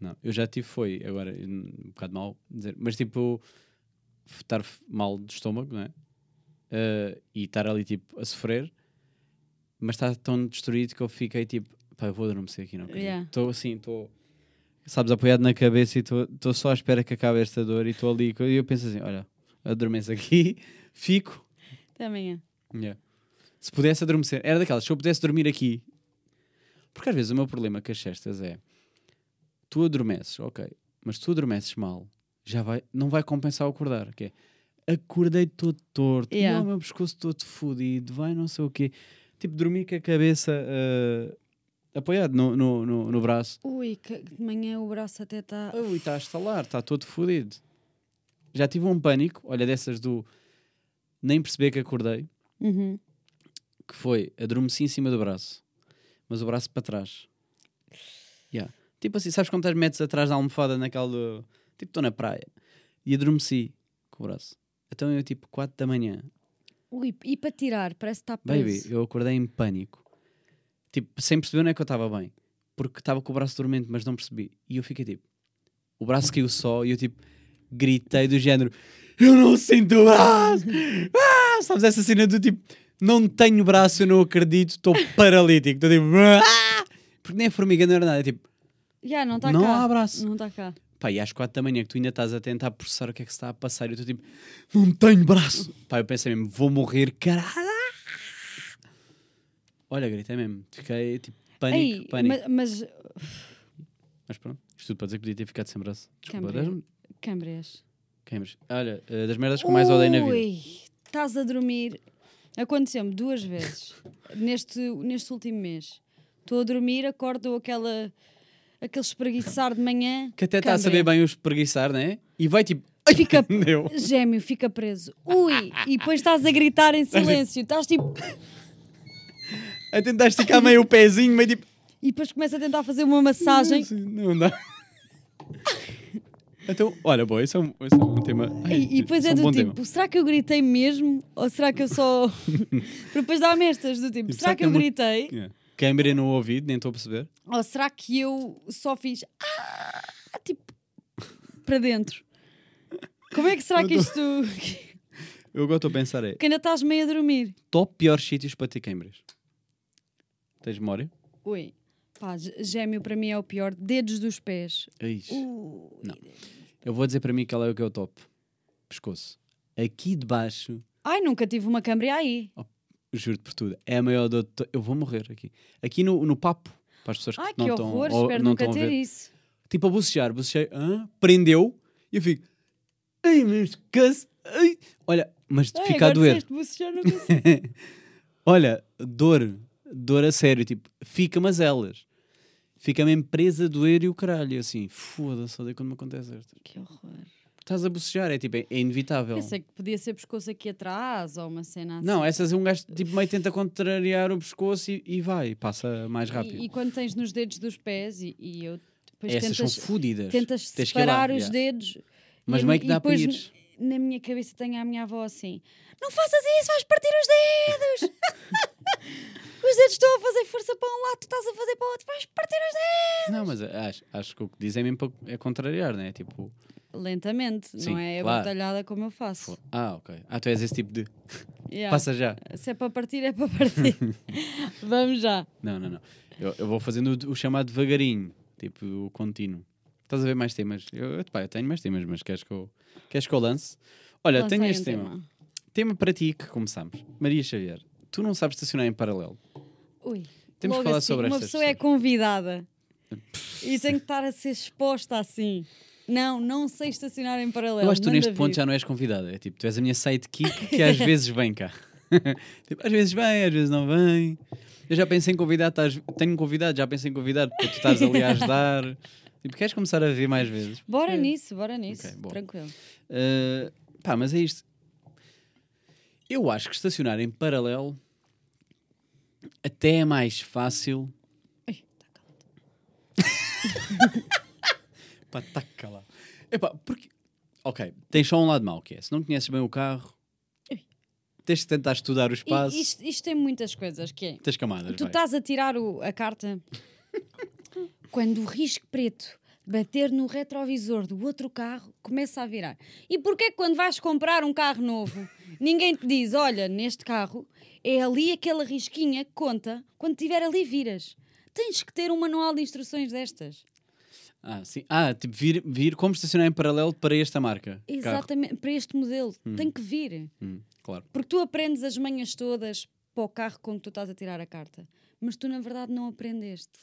Não, eu já tive, foi, agora, um bocado mal dizer, mas tipo, estar mal de estômago, não é? Eh, e estar ali, tipo, a sofrer, mas está tão destruído que eu fiquei tipo, pá, eu vou adormecer aqui, não Yeah. Estou assim, estou, sabes, apoiado na cabeça e estou só à espera que acabe esta dor e estou ali, e eu penso assim, olha, adormeço aqui, fico, Até amanhã. Yeah. Se pudesse adormecer, era daquelas, se eu pudesse dormir aqui. Porque às vezes o meu problema com as cestas é tu adormeces, ok, mas tu adormeces mal, já vai, não vai compensar o acordar. Que é acordei todo torto, Yeah. o meu pescoço todo fodido, vai não sei o quê. Tipo, dormir com a cabeça apoiado no, no, no, no braço. Ui, que de manhã o braço até está. Ui, está a estalar, está todo fodido. Já tive um pânico, olha, dessas do nem perceber que acordei. Uhum. que foi adormeci em cima do braço, mas o braço para trás. Yeah. Tipo assim, sabes quando estás metros atrás da almofada naquela do... Tipo, estou na praia. E adormeci com o braço. Então eu, tipo, 4 da manhã. Ui, e para tirar, parece que está preso. Baby, eu acordei em pânico. Tipo, sem perceber onde é que eu estava bem. Porque estava com o braço dormente, mas não percebi. E eu fiquei tipo... O braço caiu só e eu, tipo, gritei do género... Eu não sinto o braço! Ah! Sabes essa cena do tipo... Não tenho braço, eu não acredito, estou paralítico. Estou tipo... Ah! Porque nem a formiga não era nada. É tipo... Já, não está Não cá. há abraço. Não está cá. Pá, e às 4 da manhã que tu ainda estás a tentar processar o que é que se está a passar e eu estou tipo, não tenho braço. Pá, eu pensei mesmo, vou morrer, caralho. Olha, gritei mesmo. Fiquei tipo, pânico, Ei, pânico. ma- Mas, Mas pronto, isto tudo para dizer que podia ter ficado sem braço. Desculpa, das, câmeras. câmeras. Olha, eh, das merdas que eu mais odeio na vida. Ui, estás a dormir. Aconteceu-me duas vezes neste, neste último mês. Estou a dormir, acordo aquela, aquele espreguiçar de manhã. Que até está a saber bem o espreguiçar, não é? E vai tipo, Fica- deu. Gêmeo, fica preso. Ui! E depois estás a gritar em silêncio. Estás tipo. A tentar esticar meio o pezinho, meio tipo, E depois começa a tentar fazer uma massagem. assim, não dá. Então, olha, boa, esse é um, esse é um tema. ai, E, e depois é um do bom tipo, tema. será que eu gritei mesmo? Ou será que eu só. Depois dá-me estas do tipo, Tipo, será que eu é muito- gritei? Yeah. Câmera no ouvido, nem estou a perceber. Ou será que eu só fiz. Ah! Tipo. Para dentro. Como é que será que isto. Eu agora estou a pensar é, que ainda estás meio a dormir? top piores sítios para ter câmeras. Tens memória? Ui. Pá, gê- gêmeo para mim é o pior. Dedos dos pés. Ixi. Ui. Não. Eu vou dizer para mim qual é o que é o top. Pescoço. Aqui debaixo, Ai, nunca tive uma câmera aí. Juro-te por tudo, é a maior dor de Eu vou morrer aqui. Aqui no, no papo, para as pessoas que Ai, não que estão horror. ou Espero não nunca a ter isso. Tipo a bocejar, bocejei, hã? prendeu, e eu fico, ai, mas que... Ai. Olha, mas Ai, fica a doer. bocejar, não. Olha, dor, dor a sério, tipo, fica mas elas. Fica mesmo presa a doer e o caralho, e assim, foda-se, odeio quando me acontece estas. que horror. Estás a bocejar, é tipo, é, é inevitável. Pensei que podia ser pescoço aqui atrás ou uma cena assim. Não, essas um gajo tipo meio tenta contrariar o pescoço e, e vai, passa mais rápido. E, e quando tens nos dedos dos pés e, e eu depois Essas tentas, são fodidas. tentas Tens ir separar os yeah. dedos. Mas meio que dá para n- Na minha cabeça tenho a minha avó assim: Não faças isso, vais partir os dedos! os dedos estão a fazer força para um lado, tu estás a fazer para o outro, vais partir os dedos! Não, mas acho, acho que o que dizem mesmo para- é contrariar, né? Tipo, Lentamente, Sim, não é claro. batalhada como eu faço. ah, ok. Ah, tu és esse tipo de. Yeah. Passa já. Se é para partir, é para partir. Vamos já. Não, não, não. Eu, eu vou fazendo o, o chamado devagarinho, tipo o contínuo. Estás a ver mais temas? Eu, pá, eu tenho mais temas, mas queres que eu, queres que eu lance? Olha, Lancei tenho um este tema. tema. para ti que começamos. Maria Xavier, tu não sabes estacionar em paralelo. Ui. Temos que falar assim, sobre Uma estas pessoa é convidada e tem que estar a ser exposta assim. Não, não sei estacionar em paralelo. Eu acho que tu neste ponto já não és convidada. É tipo, tu és a minha sidekick que às vezes vem cá. tipo, às vezes vem, às vezes não vem. Eu já pensei em convidar, estás- tenho um convidado, já pensei em convidar para tu estás ali a ajudar. tipo, queres começar a vir mais vezes? Bora É. nisso, bora nisso. Ok, bom. Tranquilo. Uh, pá, mas é isto. Eu acho que estacionar em paralelo até é mais fácil. Ai, tá calado. Epá, porque. Ok, tens só um lado mau que é. Se não conheces bem o carro, tens de tentar estudar o E espaço. isto, isto tem muitas coisas que é. Tens camadas. Tu vai. estás a tirar o- a carta quando o risco preto bater no retrovisor do outro carro, começa a virar. E porquê que quando vais comprar um carro novo, ninguém te diz, olha, neste carro é ali aquela risquinha que conta, quando estiver ali viras. Tens que ter um manual de instruções destas. Ah, sim. Ah, tipo, vir, vir como estacionar em paralelo para esta marca. Carro. Exatamente, para este modelo. Tem que vir. Hum, claro. Porque tu aprendes as manhas todas para o carro com que tu estás a tirar a carta. Mas tu, na verdade, não aprendeste.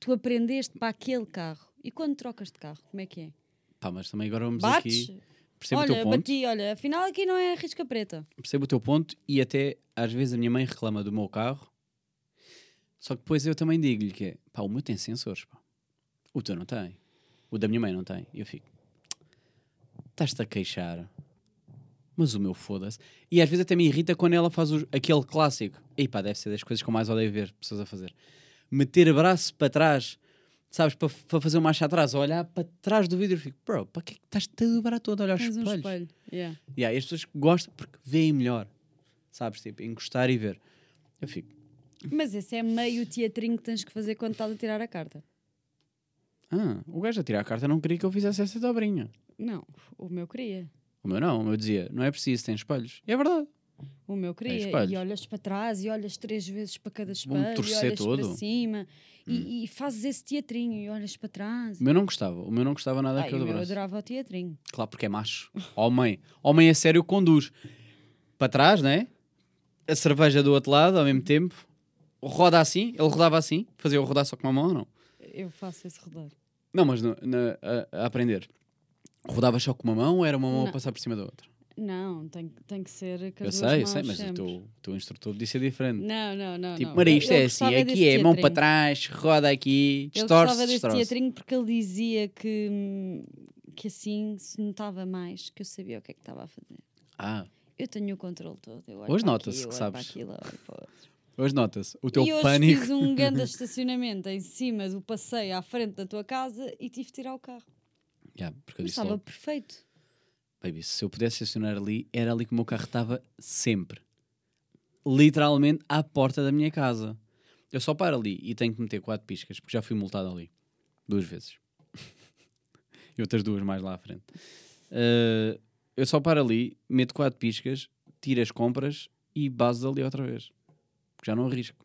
Tu aprendeste para aquele carro. E quando trocas de carro, como é que é? Pá, mas também agora vamos Bates? aqui. Percebo o teu olha, ponto. bati, olha, afinal aqui não é risca preta. percebo o teu ponto e até às vezes a minha mãe reclama do meu carro. Só que depois eu também digo-lhe que é, pá, o meu tem sensores, pá. O teu não tem. O da minha mãe não tem. E eu fico, estás-te a queixar. Mas o meu foda-se. E às vezes até me irrita quando ela faz o- aquele clássico. E pá, deve ser das coisas que eu mais odeio ver pessoas a fazer. Meter braço para trás, sabes, para, para fazer uma marcha atrás, olhar para trás do vidro. Eu fico, bro, para que é que estás-te a dobrar todo a olhar Tens um espelhos? espelho. Yeah. Yeah, e as pessoas gostam porque veem melhor. Sabes? Tipo, encostar e ver. Eu fico. Mas esse é meio teatrinho que tens que fazer quando estás a tirar a carta. Ah, o gajo a tirar a carta não queria que eu fizesse essa dobrinha. Não, o meu queria. O meu não, o meu dizia, não é preciso, tem espelhos. E é verdade. O meu queria. E olhas para trás e olhas três vezes para cada espelho, e torcer olhas todo. para cima e, e fazes esse teatrinho e olhas para trás. O meu não gostava. O meu não gostava nada Ai, que eu adorava o teatrinho. Claro, porque é macho. Homem. Homem a sério conduz. Para trás, né? A cerveja do outro lado ao mesmo tempo. Roda assim. Ele rodava assim. Fazia o rodar só com uma mão ou não? Eu faço esse rodar. Não, mas no- na- a, a aprender. Rodava só com uma mão ou era uma mão a Não. passar por cima da outra? Não, tem, tem que ser com Eu as sei, eu sei, mãos mas o sempre. teu, teu instrutor disse ser diferente. Não, não, não. Tipo, não. Maria, isto eu é assim, gostava aqui é mão para teatrinho. trás, roda aqui, Eu distorce, gostava desse distorce. teatrinho porque ele dizia que, hum, que assim se notava mais, que eu sabia o que é que estava a fazer. Ah, Eu tenho o controle todo. Eu olho Hoje para nota-se aqui, eu que olho sabes. Para aquilo, eu olho para o outro. Hoje nota-se. O teu e hoje pânico. fiz um grande estacionamento em cima do passeio à frente da tua casa e tive de tirar o carro. Yeah, porque eu Mas disse estava logo, perfeito. baby, se eu pudesse estacionar ali, era ali que o meu carro estava sempre. Literalmente à porta da minha casa. Eu só paro ali e tenho que meter quatro piscas, porque já fui multado ali. Duas vezes. e outras duas mais lá à frente. Uh, eu só paro ali, meto quatro piscas, tiro as compras e baso ali outra vez. Porque já não arrisco.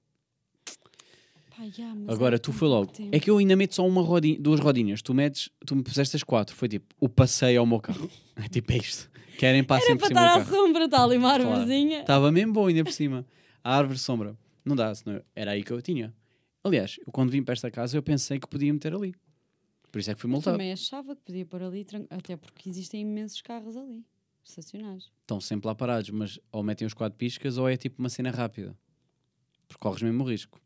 Pá, mas Agora, é tu foi logo. tempo. É que eu ainda meto só uma rodinha, duas rodinhas. Tu metes, tu me puseste as quatro. Foi tipo, o passeio ao meu carro. É tipo, é isto. Querem passar Era para estar à sombra, está ali uma Claro. árvorezinha. Estava mesmo bom ainda por cima. A árvore sombra. Não dá, senão era aí que eu tinha. Aliás, eu quando vim para esta casa eu pensei que podia meter ali. Por isso é que fui Eu multado. também achava que podia pôr ali, até porque existem imensos carros ali, estacionados. Estão sempre lá parados, mas ou metem os quatro piscas ou é tipo uma cena rápida. Porque corres mesmo o risco.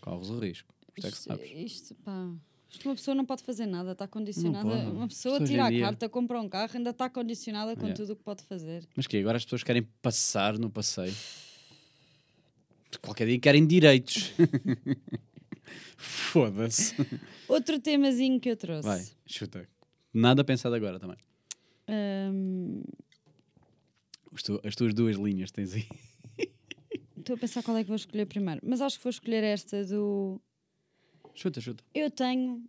Corres o risco. Isto é que Isto, sabes. isto, pá. Isto uma pessoa não pode fazer nada, está condicionada. Uma pessoa Isto tira a dia- carta, compra um carro, ainda está condicionada com Yeah. tudo o que pode fazer. Mas que agora as pessoas querem passar no passeio. Qualquer dia querem direitos. Foda-se. Outro temazinho que eu trouxe. Vai, chuta. Nada pensado agora também. As, tu- as tuas duas linhas tens aí. Estou a pensar qual é que vou escolher primeiro, mas acho que vou escolher esta do. Chuta, chuta. Eu tenho.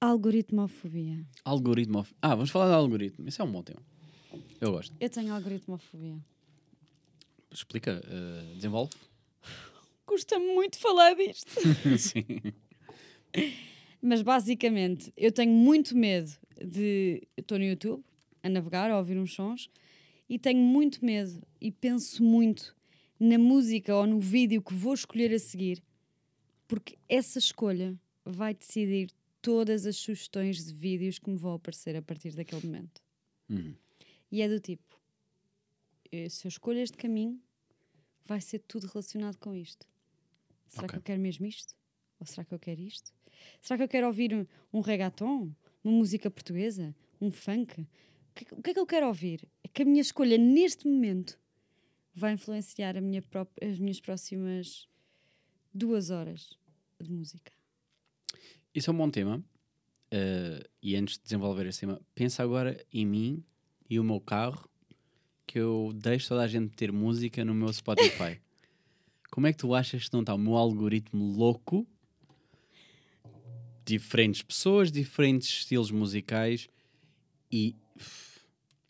Algoritmofobia. Algoritmo. Ah, vamos falar de algoritmo. Isso é um bom tema. Eu gosto. Eu tenho algoritmofobia. Explica, eh, desenvolve. Custa muito falar disto. Sim. Mas basicamente, eu tenho muito medo de. Estou no YouTube a navegar, a ouvir uns sons, e tenho muito medo e penso muito na música ou no vídeo que vou escolher a seguir, porque essa escolha vai decidir todas as sugestões de vídeos que me vão aparecer a partir daquele momento. Uhum. E é do tipo: eh, se eu escolho este caminho, vai ser tudo relacionado com isto. Será que Ok. eu quero mesmo isto? Ou será que eu quero isto? Será que eu quero ouvir um, um reggaeton? Uma música portuguesa? Um funk? O que, o que é que eu quero ouvir? Que a minha escolha neste momento vai influenciar minha as minhas próximas duas horas de música. Isso é um bom tema. Uh, e antes de desenvolver esse tema, pensa agora em mim e o meu carro que eu deixo toda a gente ter música no meu Spotify. Como é que tu achas que não está o meu algoritmo louco? Diferentes pessoas, diferentes estilos musicais e.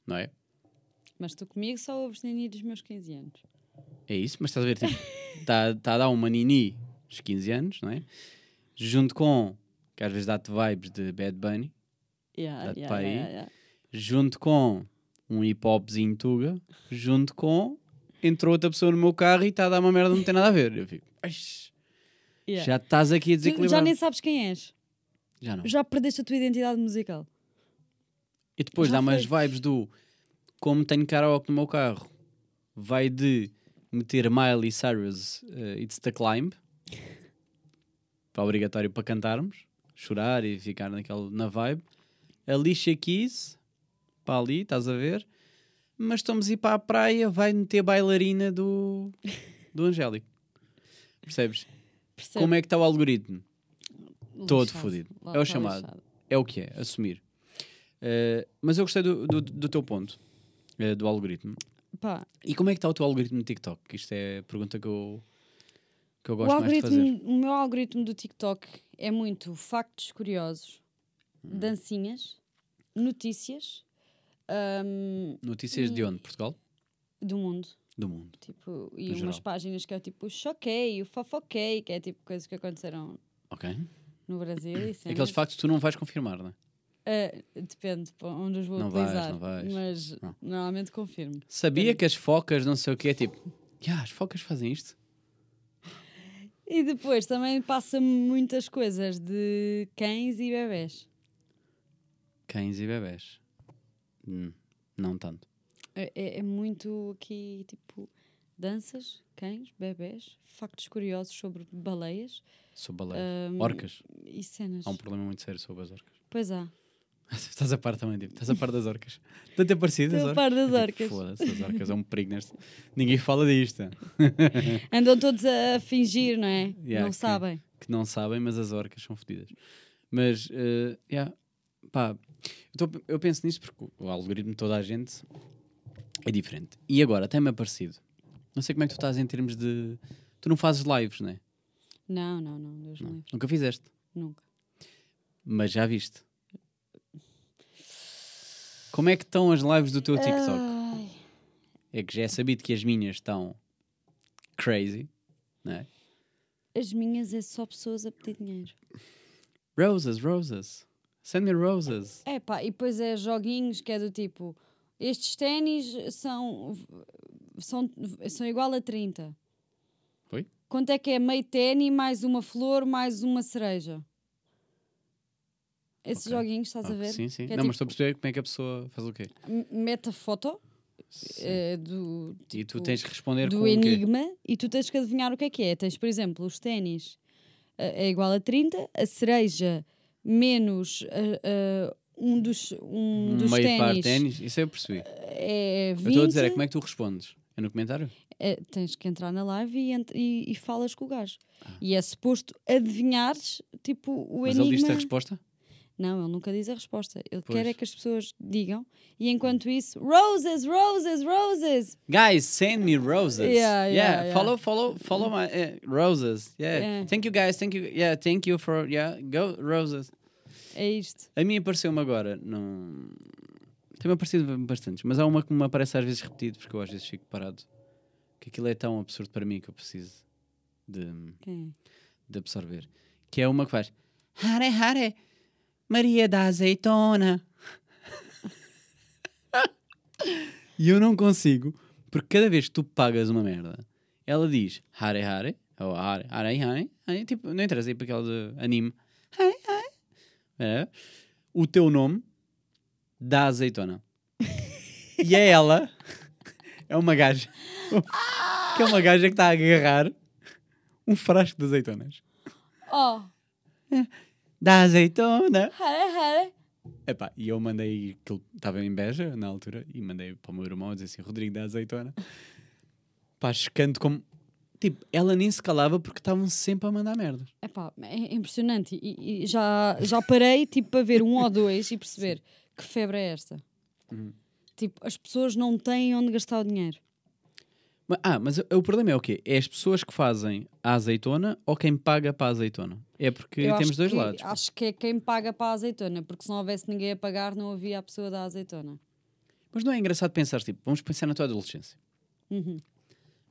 Não é? Mas tu comigo só ouves Nini dos meus 15 anos. É isso, mas estás a ver, está tá a dar uma Nini dos 15 anos, não é? Junto com, que às vezes dá-te vibes de Bad Bunny, Yeah, Dá-te yeah, para aí. yeah, yeah. junto com um hip hopzinho tuga, junto com entrou outra pessoa no meu carro e está a dar uma merda, não tem nada a ver. Eu fico, "Ai, Yeah. já estás aqui a Tu desequilibrar. já nem sabes quem és. Já não. Já perdeste a tua identidade musical. E depois dá umas foi. vibes do como tenho karaoke no meu carro, vai de meter Miley Cyrus eh, It's the Climb para obrigatório para cantarmos, chorar e ficar naquela, na vibe. Alicia Keys para ali, estás a ver? Mas estamos a ir para a praia, vai meter bailarina do, do Angélico. Percebes? Percebe? Como é que está o algoritmo? todo fodido. É o chamado. lixado. é o que é, assumir. Eh, mas eu gostei do, do, do teu ponto, eh, do algoritmo. Pá, E como é que está o teu algoritmo no TikTok? Isto é a pergunta que eu, que eu o, gosto mais de fazer. o meu algoritmo do TikTok é muito factos curiosos, Hum. dancinhas, notícias ahm, Notícias de onde? Portugal? do mundo. Do mundo. Tipo, e No umas geral. páginas que é tipo o choquei, o fofoquei, que é tipo coisas que aconteceram Ok. no Brasil e cenas. Aqueles factos que tu não vais confirmar, não é? Ah, depende para onde os vou Não vais, utilizar. não vais. Mas Não. normalmente confirmo. Sabia que as focas, não sei o que, é tipo, "Ya, as focas fazem isto? E depois também passa muitas coisas de cães e bebés. Cães e bebés. Hum, não tanto. É, é- é muito aqui, tipo, danças, cães, bebés, factos curiosos sobre baleias Sou baleia. Ahm, Orcas. e cenas. Há um problema muito sério sobre as orcas. Pois há. Estás a par também, tipo, estás a par das orcas. Tanto é parecido Estou a par das É tipo, orcas. Foda-se, as orcas é um perigo neste. Ninguém fala disto. Andam todos a fingir, não é? Yeah, não que- sabem. Que não sabem, mas as orcas são fodidas. Mas, eh, yeah, pá, eu, tô- eu penso nisto porque o algoritmo de toda a gente é diferente. E agora, tem-me aparecido. Não sei como é que tu estás em termos de. Tu não fazes lives, não é? Não, não, não. Deus me Não. livre. Nunca fizeste. Nunca. Mas já viste. Como é que estão as lives do teu TikTok? Ai, É que já é sabido que as minhas estão crazy, não é? as minhas é só pessoas a pedir dinheiro. Roses, roses. Send me roses. É pá, e depois é joguinhos que é do tipo: estes ténis são, são, são igual a 30. Oi? Quanto é que é meio ténis mais uma flor mais uma cereja? Esses Ok. joguinhos, estás a ver? Sim, sim. É não, tipo, mas estou a perceber como é que a pessoa faz o quê. mete a foto eh, do, e tu tipo, tens que responder com do enigma e tu tens que adivinhar o que é que é. Tens, por exemplo, os ténis eh, é igual a 30, a cereja menos eh, um dos, um dos meio par de ténis ténis. Isso eu percebi. é Eu 20. estou a dizer, é como é que tu respondes? É no comentário? É, tens que entrar na live e, e, e falas com o gajo. Ah. E é suposto adivinhares, tipo, o Mas enigma. ele disse a resposta? Não, ele nunca diz a resposta. Ele Pois. quer é que as pessoas digam. E enquanto isso, roses, roses, roses. Guys, send me roses. Yeah, yeah, yeah. Follow, follow, follow my eh, roses. Yeah. Yeah. Thank you guys. Thank you. Yeah, thank you for yeah. Go roses. É isto. A mim apareceu-me agora. Não... Tem-me aparecido bastantes, mas há uma que me aparece às vezes repetido, porque eu às vezes fico parado. Que aquilo é tão absurdo para mim que eu preciso de, Quem de absorver. Que é uma que faz Hare Hare, Maria da Azeitona. e eu não consigo, porque cada vez que tu pagas uma merda, ela diz Hare Hare, ou Hare Hare Hare, Hare, tipo, não interessa, tipo aquela de anime. Hare Hare. É. O teu nome da azeitona. e é ela, é uma gaja, que é uma gaja que está a agarrar um frasco de azeitonas. Oh, Da azeitona. hare. Epá, e eu mandei, que estava em Beja na altura, e mandei para o meu irmão dizer assim: Rodrigo da azeitona. Pá, chocante como. Tipo, ela nem se calava porque estavam sempre a mandar merdas. Epá, é impressionante. E, e já, já parei tipo, para ver um ou dois e perceber que febre é esta. Uhum. Tipo, as pessoas não têm onde gastar o dinheiro. Ah, mas o, problema é o quê? É as pessoas que fazem a azeitona ou quem paga para a azeitona? É porque Eu temos dois que- lados. Acho que é quem paga para a azeitona, porque se não houvesse ninguém a pagar, não havia a pessoa da azeitona. Mas não é engraçado pensar, tipo, vamos pensar na tua adolescência. Uhum.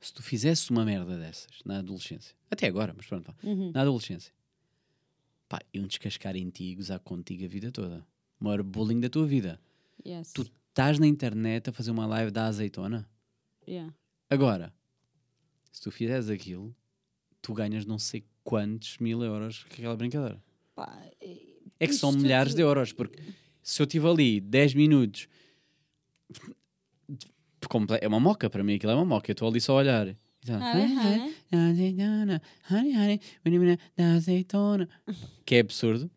Se tu fizesses uma merda dessas na adolescência, até agora, mas pronto, Uhum. na adolescência, pá, iam descascar em ti e gozar contigo a vida toda. O maior bullying da tua vida. Yes. Tu estás na internet a fazer uma live da azeitona. Yeah. Agora, se tu fizeres aquilo, tu ganhas não sei quantos mil euros com aquela brincadeira. Pá, e- É que são milhares de euros, porque se eu tive ali 10 minutos, é uma moca para mim, aquilo é uma moca, eu estou ali só a olhar. Então. Que é absurdo.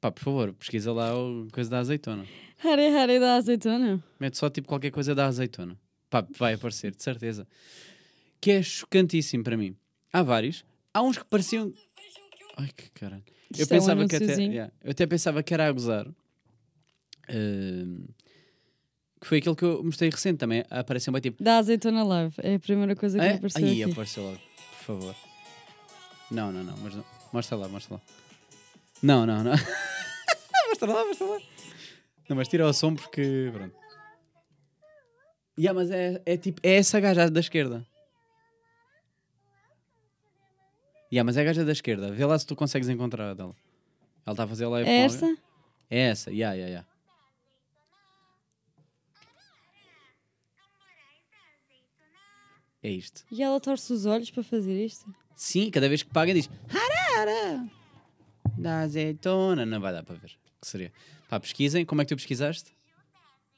Pá, por favor, pesquisa lá o coisa da azeitona. Hare Hare da azeitona. Mete só tipo qualquer coisa da azeitona. Pá, vai aparecer, de certeza. Que é chocantíssimo para mim. Há vários. Há uns que pareciam. Ai que caralho. Eu é um pensava que até. anunciozinho. yeah, eu até pensava que era a gozar. Ahm, que foi aquele que eu mostrei recente também. Apareceu bem tipo. Da azeitona live. É a primeira coisa que É? apareceu Aí aqui. apareceu logo, por favor. Não, não, não, mas não. Mostra lá, mostra lá. Não, não, não. mostra lá, mostra lá. Não, mas tira o som porque. Pronto. Yeah, mas é, é tipo. É essa gaja da esquerda. Yeah, mas é a gaja da esquerda. Vê lá se tu consegues encontrar a dela. Ela está a fazer live É alguém. É essa, yeah, yeah, yeah. É isto. E ela torce os olhos para fazer isto? Sim, cada vez que paga diz Harara da azeitona. Não vai dar para ver. Que seria? Pá, pesquisem. Como é que tu pesquisaste?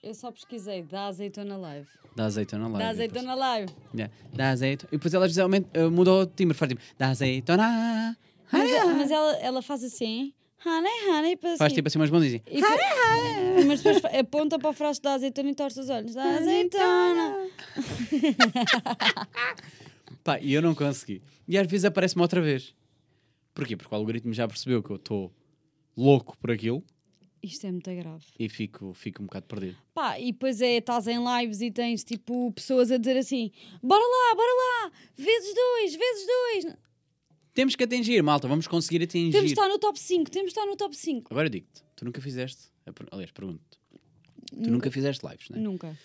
Eu só pesquisei da azeitona live. Da azeitona lá. Da azeitona live. Yeah. Da azeitona. E depois ela geralmente uh, mudou o timbre. Faz tipo da azeitona. Mas, mas ela, ela faz assim. Honey, honey, para Faz assim. tipo assim umas mãos e diz E depois- mas depois aponta para o frasco da azeitona e torce os olhos. Da azeitona. Pá, e eu não consegui. E às vezes aparece-me outra vez. Porquê? Porque o algoritmo já percebeu que eu estou louco por aquilo Isto é muito grave. e fico, fico um bocado perdido. Pá, e depois é, estás em lives e tens tipo pessoas a dizer assim: bora lá, bora lá, vezes dois, vezes dois. Temos que atingir, malta. Vamos conseguir atingir. Temos de estar no top 5, temos de estar no top 5. Agora eu digo-te, tu nunca fizeste. Aliás, pergunto-te. Tu nunca fizeste lives, não é? Nunca.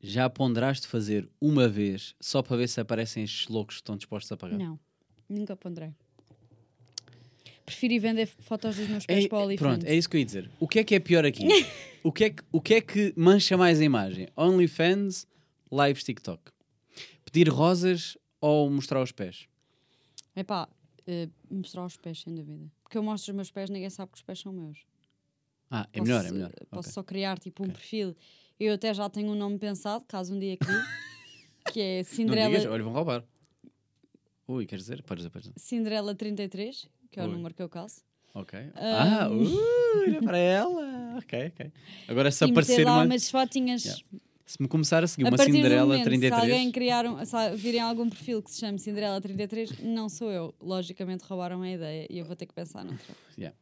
Já ponderaste fazer uma vez só para ver se aparecem estes loucos que estão dispostos a pagar? Não, nunca ponderei. Prefiro ir vender fotos dos meus pés É, para o OnlyFans. pronto, é isso que eu ia dizer. O que é que é pior aqui? o, que é que, o que é que mancha mais a imagem? OnlyFans, lives TikTok? Pedir rosas ou mostrar os pés? Epá, eh, mostrar os pés, sem dúvida. Porque eu mostro os meus pés, ninguém sabe que os pés são meus. Ah, é Posso- melhor, é melhor. Posso Ok. só criar tipo um perfil. Eu até já tenho um nome pensado, caso um dia crie, que é Não Cinderela, digas, olha, vão roubar. Ui, queres dizer? Podes dizer, podes dizer. Cinderela 33, que é o Ui. número que eu calço. Ok. Ah, ui, olha para ela. Ok, ok. Agora se e meter aparecer lá uma... umas fotinhas. Yeah. Se me começar a seguir A uma Cinderela momento, 33... se alguém criar um, se virem algum perfil que se chame Cinderela 33, não sou eu. Logicamente roubaram a ideia e eu vou ter que pensar noutra. Yeah.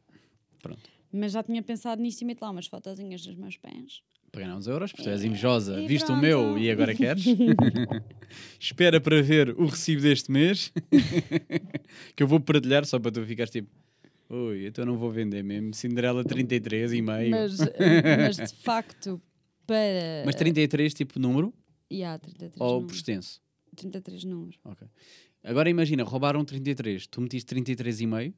Pronto. Mas já tinha pensado nisto e meto lá umas fotozinhas dos meus pés. Para ganhar uns euros, porque tu és invejosa, E viste o pronto. meu e agora queres. Espera para ver o recibo deste mês, que eu vou partilhar só para tu ficares tipo, ui, então não vou vender mesmo. Cinderela 33 e meio. Mas, Mas, eh, mas de facto, para. 33 tipo número Yeah, 33 ou por extenso? 33 números. Ok. Agora imagina, roubaram 33, tu metiste 33,5,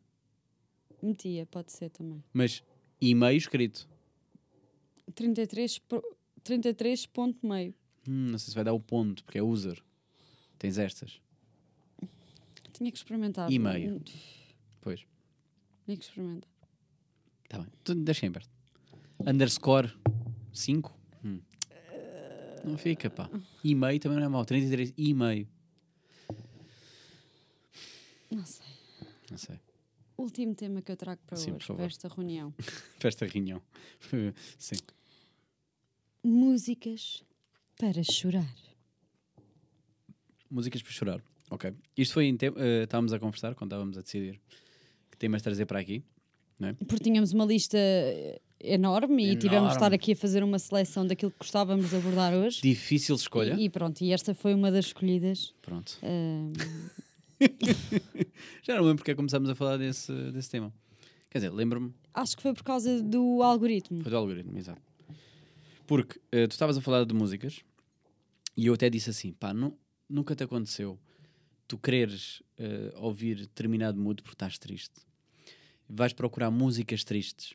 Metia, pode ser também. mas e-mail escrito. 33, pro- 33 ponto meio. Hum, não sei se vai dar o ponto, porque é user. Tens estas. Tinha que experimentar. E-mail. Pois, Tinha que experimentar. está bem. Tu deixa em aberto. Underscore 5. Hum. Não fica, pá. E-mail também não é mau. 33 e-mail. Não sei. Não sei. Último tema que eu trago para Sim, hoje, para esta reunião. Para esta reunião. Sim. Músicas para chorar. Músicas para chorar. Ok. Isto foi em tempo. eh, estávamos a conversar quando estávamos a decidir que temas trazer para aqui. Porque tínhamos uma lista eh, enorme, e tivemos de estar aqui a fazer uma seleção daquilo que gostávamos de abordar hoje. Difícil escolha. E, e pronto, e esta foi uma das escolhidas. Pronto. Ahm, Já não lembro porque é que começámos a falar desse, desse tema. Quer dizer, lembro-me. acho que foi por causa do algoritmo. Foi do algoritmo, exato. Porque eh, tu estavas a falar de músicas e eu até disse assim: pá, nu- nunca te aconteceu tu quereres eh, ouvir determinado mood porque estás triste. Vais procurar músicas tristes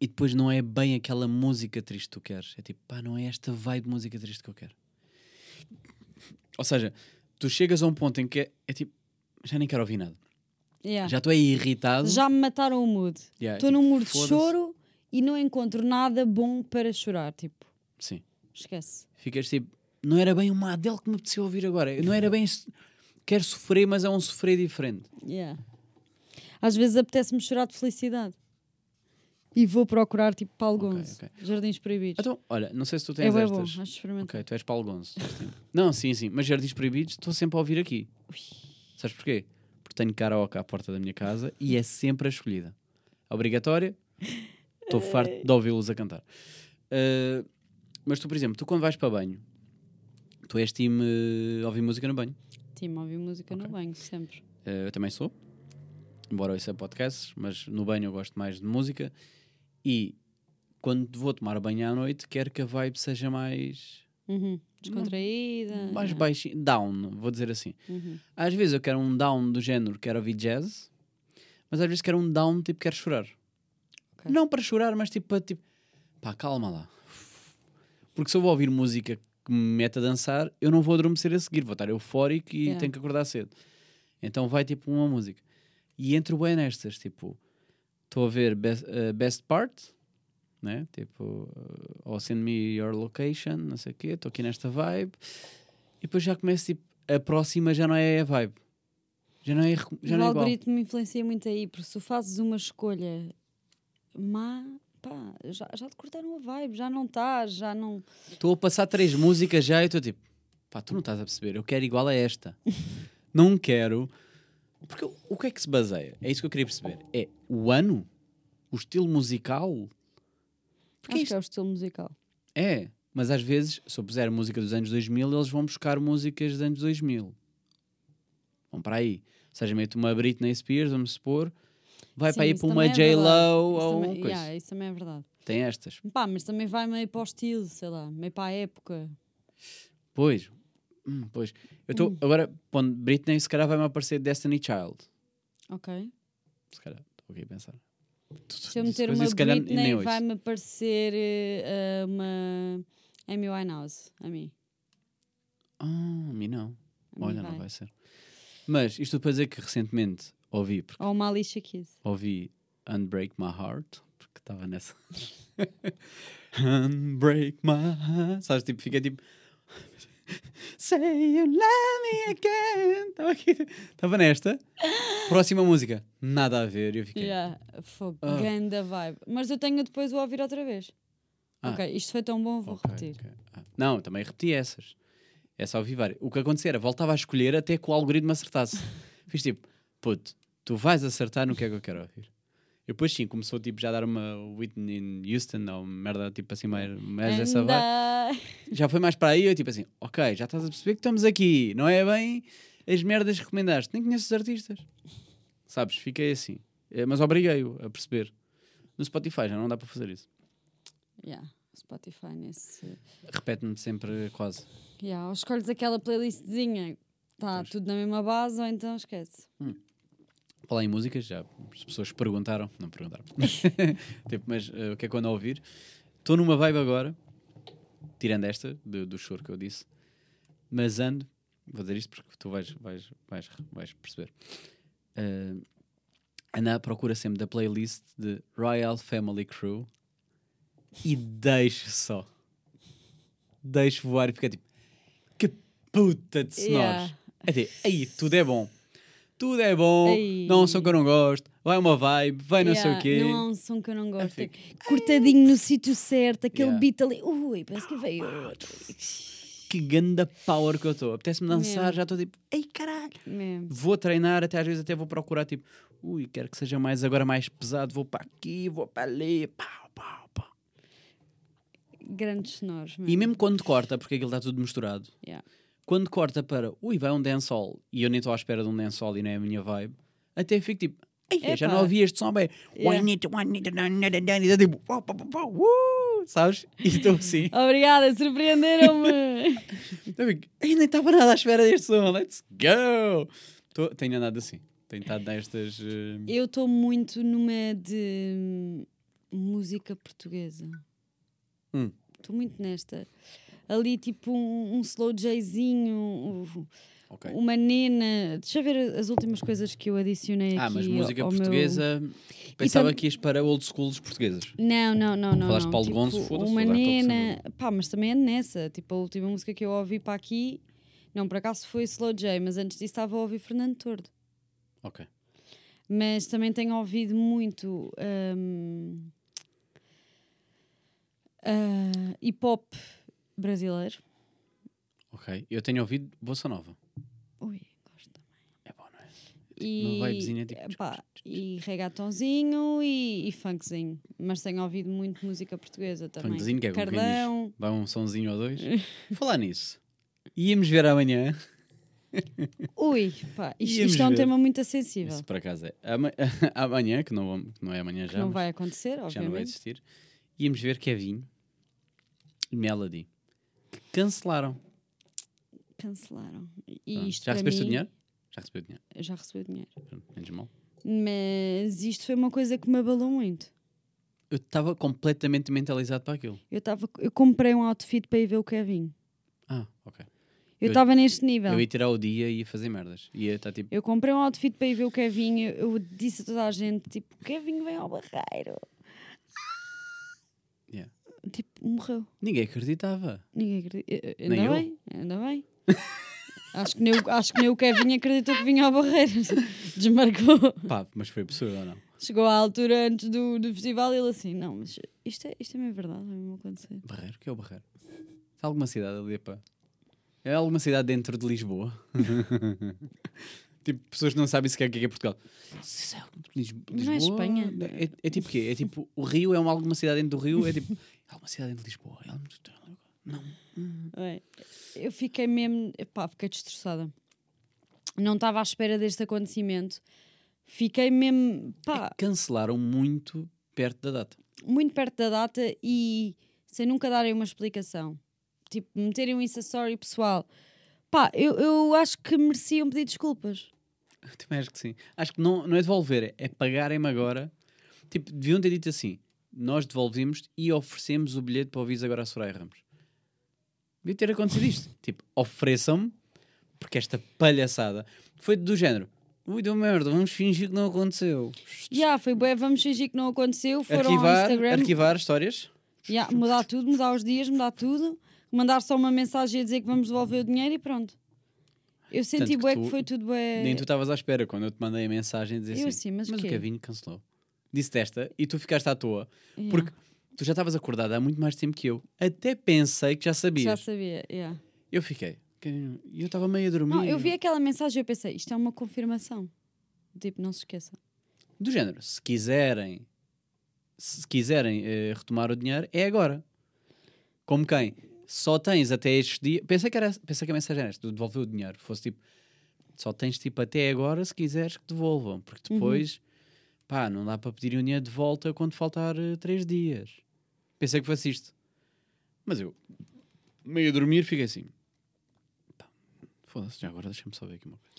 e depois não é bem aquela música triste que tu queres. É tipo, pá, não é esta vibe de música triste que eu quero. Ou seja, tu chegas a um ponto em que é, é tipo, já nem quero ouvir nada. Yeah. Já estou aí irritado. Já me mataram o mood. Yeah, Estou tipo, num mood de choro e não encontro nada bom para chorar. Tipo, Sim. esquece. Ficas tipo, não era bem uma Adele que me apeteceu ouvir agora. Não era bem. Quero sofrer, mas é um sofrer diferente. Yeah. Às vezes apetece-me chorar de felicidade. E vou procurar tipo Paulo Gonzo. ok. Jardins Proibidos. Então, olha, não sei se tu é tens bom, estas. acho que experimentar. Ok, tu és Paulo Gonço. não, sim, sim. Mas Jardins Proibidos estou sempre a ouvir aqui. Sabes porquê? Porque tenho karaoke à porta da minha casa e é sempre a escolhida. Obrigatória. Estou farto de ouvi-los a cantar. Ah, mas tu, por exemplo, tu quando vais para banho, tu és time eh, ouvir música no banho. Time, ouvir música Ok. no banho, sempre. Eh, eu também sou, embora ouça podcasts, mas no banho eu gosto mais de música. E quando vou tomar banho à noite, quero que a vibe seja mais, Uhum. Descontraída. mais baixinha, down, vou dizer assim. Uhum. Às vezes eu quero um down do género, quero ouvir jazz, mas às vezes quero um down tipo, quero chorar. Ok. Não para chorar, mas tipo, para tipo, pá, calma lá. Porque se eu vou ouvir música que me mete a dançar, eu não vou adormecer a seguir, vou estar eufórico e Yeah. tenho que acordar cedo. Então vai tipo uma música. E entro bem nestas, tipo, estou a ver best, eh, best Part, né? Tipo, eh, ou Send Me Your Location, não sei o quê, estou aqui nesta vibe. E depois já começo, tipo, a próxima já não é a vibe. Já não é, já o não é igual. algoritmo me influencia muito aí, porque se tu fazes uma escolha má, pá, já, já te cortaram a vibe, já não estás, já não. Estou a passar três músicas já e estou tipo, pá, tu não estás a perceber, eu quero igual a esta. não quero. Porque o- que é que se baseia? É isso que eu queria perceber. É o ano? O estilo musical? Porque Acho isto que é o estilo musical. é. Mas às vezes, se eu puser música dos anos 2000, eles vão buscar músicas dos anos 2000. Vão para aí. Ou seja, meto uma Britney Spears, vamos supor, vai Sim, para aí para uma é J-Lo ou também- coisa. yeah, isso também é verdade. Tem estas. Pá, mas também vai meio para o estilo, sei lá, meio para a época. Pois. Hum, pois. Eu estou Hum. agora, pondo Britney, se calhar vai-me aparecer Destiny Child. Ok. Se calhar, estou aqui a pensar. Se eu meter uma calhar, Britney, vai-me aparecer eh, uma Amy Winehouse, a mim. Ah, a mim não. A mim Olha, não vai ser. Mas isto para dizer que recentemente ouvi, porque Ou uma Alicia Keys. ouvi Unbreak My Heart, porque estava nessa. Unbreak My Heart. Sabes, tipo, fiquei tipo. Say you love me again. Estava aqui. Estava nesta. Próxima música. Nada a ver. Eu fiquei. Yeah, fogo, Ah. ganda vibe. Mas eu tenho depois o ouvir outra vez. Ah. Ok, isto foi tão bom, vou Ok, repetir. ok. Ah, Não, também repeti essas. É só ouvir várias. O que acontecia era, voltava a escolher até que o algoritmo acertasse. Fiz tipo, puto, tu vais acertar no que é que eu quero ouvir. E depois sim, começou tipo, já a dar uma Whitney Houston ou merda tipo assim, mais, mais essa vibe. Já foi mais para aí, eu tipo assim, ok, já estás a perceber que estamos aqui, não é bem as merdas que recomendaste, nem conheço os artistas. Sabes, fiquei assim. Eh, Mas obriguei-o a perceber. No Spotify já não dá para fazer isso. Yeah, Spotify nesse. Repete-me sempre quase. Yeah, ou escolhes aquela playlistzinha Está tudo na mesma base, ou então esquece. Falar em músicas, já as pessoas perguntaram, não perguntaram, tipo, mas eh, o que é que eu ando a ouvir? Estou numa vibe agora, tirando esta, do, do choro que eu disse, mas ando, vou dizer isto porque tu vais, vais, vais, vais perceber, Eh, ando à procura sempre da playlist de Royal Family Crew e deixo só, deixo voar e fica tipo, que puta de sonores. Yeah. É tipo, aí, tudo é bom. Tudo é bom, Ei. não sou que eu não gosto, vai uma vibe, vai não sei o Yeah, quê. Não há um som que eu não gosto. fico- Cortadinho no sítio certo, aquele Yeah. beat ali. Ui, parece que veio outro. Que ganda power que eu estou. Apetece-me dançar, Mesmo. já estou tipo, ei caralho. Mesmo. Vou treinar, até às vezes até vou procurar tipo, ui, quero que seja mais agora mais pesado, vou para aqui, vou para ali, pau, pau, pau. Grandes sonores. E mesmo quando corta, porque aquilo está tudo misturado, Yeah. Quando corta para, ui, vai um dancehall e eu nem estou à espera de um dancehall e não é a minha vibe, até fico tipo, ei, já não ouvi este som bem. Yeah. E tipo, pau, pau, uh, sabes? E estou assim. Obrigada, surpreenderam-me. "Ei, nem estava nada à espera deste som, let's go! Tô, tenho andado assim, tenho estado nestas. eh, eu estou muito numa de hum, música portuguesa. Hum. Estou muito nesta. Ali, tipo, um, um slow jayzinho, um- ok. uma nena. Deixa eu ver as últimas coisas que eu adicionei Ah, aqui. mas música ao meu- portuguesa. Pensava tam- que ias para old schools portuguesas. Não, não, não, não. Falaste não. Paulo tipo, Gonço, foda-se, Uma nena. Pá, mas também é nessa. Tipo, a última música que eu ouvi para aqui. Não, por acaso foi Slow J, mas antes disso estava a ouvir Fernando Tordo. Ok. Mas também tenho ouvido muito hum, ah, hip hop brasileiro. Ok. Eu tenho ouvido Bossa Nova. Ui, gosto também. É bom, não é? E, uma vibezinha, tipo, pá, e reggaetonzinho e, e funkzinho. Mas tenho ouvido muito música portuguesa também. Funkzinho, que é. Cardão. Vai um sonzinho ou dois. Falar nisso. Íamos ver amanhã. Ui, pá, isto, isto é um ver. tema muito acessível. Isso por acaso é. Ama- Amanhã, que não, que não é amanhã Que já. não vai acontecer, já não vai obviamente. existir. Íamos ver Kevin e Melody. Cancelaram. Cancelaram. E Pronto. isto Já para recebeste o mim- dinheiro? Já recebi o dinheiro. Eu já recebi o dinheiro. Pronto, menos mal. Mas isto foi uma coisa que me abalou muito. Eu estava completamente mentalizado para aquilo. Eu, tava, eu comprei um outfit para ir ver o Kevin. Ah, ok. Eu Eu- estava neste nível. Eu Eu, ia tirar o dia e ia fazer merdas. Ia estar tipo. comprei um outfit para ir ver o Kevin. Eu, eu disse a toda a gente: tipo, o Kevin vem ao barreiro. Tipo, morreu. Ninguém acreditava. Ninguém acredita. Eh, eh, Nem Ainda eu. bem, ainda bem. acho, que nem, o- acho que nem o Kevin acreditou que vinha ao barreiro. Desmarcou. Pá, mas foi absurdo ou não? Chegou à altura antes do, do festival e ele assim: não, mas isto é, isto é mesmo verdade, vai mesmo acontecer. Barreiro? O que é o Barreiro? É alguma cidade ali, pá. É alguma cidade dentro de Lisboa? tipo, pessoas que não sabem sequer o que é, que é Portugal. Isso é Lis- Mas não é Lisboa? Espanha. É, é tipo o quê? É tipo, o Rio é uma, alguma cidade dentro do Rio? É tipo, é alguma cidade de Lisboa? É alguma... Não. É. Eu fiquei mesmo, pá, fiquei destroçada. Não estava à espera deste acontecimento. Fiquei mesmo, pá, Cancelaram muito perto da data. muito perto da data e sem nunca darem uma explicação. Tipo, meterem um Insta Story pessoal. Pá, eu, eu acho que mereciam pedir desculpas. Eu Também acho que sim. Acho que não, não é devolver, é pagarem-me agora. Tipo, deviam ter dito assim: nós devolvemos e oferecemos o bilhete para ouvires agora a Soraya Ramos. Devia ter acontecido isto. tipo, ofereçam-me, porque esta palhaçada foi do género. Ui, deu merda, vamos fingir que não aconteceu. Já, foi bué, vamos fingir que não aconteceu. Foram ao Arquivar, Instagram, arquivar histórias. Ya, mudar tudo, mudar os dias, mudar tudo. Mandar só uma mensagem a dizer que vamos devolver o dinheiro e pronto. Eu senti que bué tu- que foi tudo bué... Nem tu estavas à espera quando eu te mandei a mensagem a dizer Eu assim. assim, mas o o? Kevin cancelou. Disse esta e tu ficaste à toa. Ya. Porque tu já estavas acordada há muito mais tempo que eu. Até pensei que já sabias. Já sabia, yeah. Eu fiquei. E eu estava meio a dormir. Não, eu vi aquela mensagem e eu pensei, isto é uma confirmação. Tipo, não se esqueça. Do género, se quiserem, se quiserem eh, retomar o dinheiro, é agora. Como quem? Só tens até estes dias. Pensei que, era, pensei que a mensagem era esta, de devolver o dinheiro. Fosse tipo, só tens tipo até agora se quiseres que devolvam. Porque Uhum. Pá, não dá para pedir dinheiro de volta quando faltar eh, três dias. Pensei que fosse isto. Mas eu, meio a dormir, fiquei assim. Foda-se, já agora deixa-me só ver aqui uma coisa.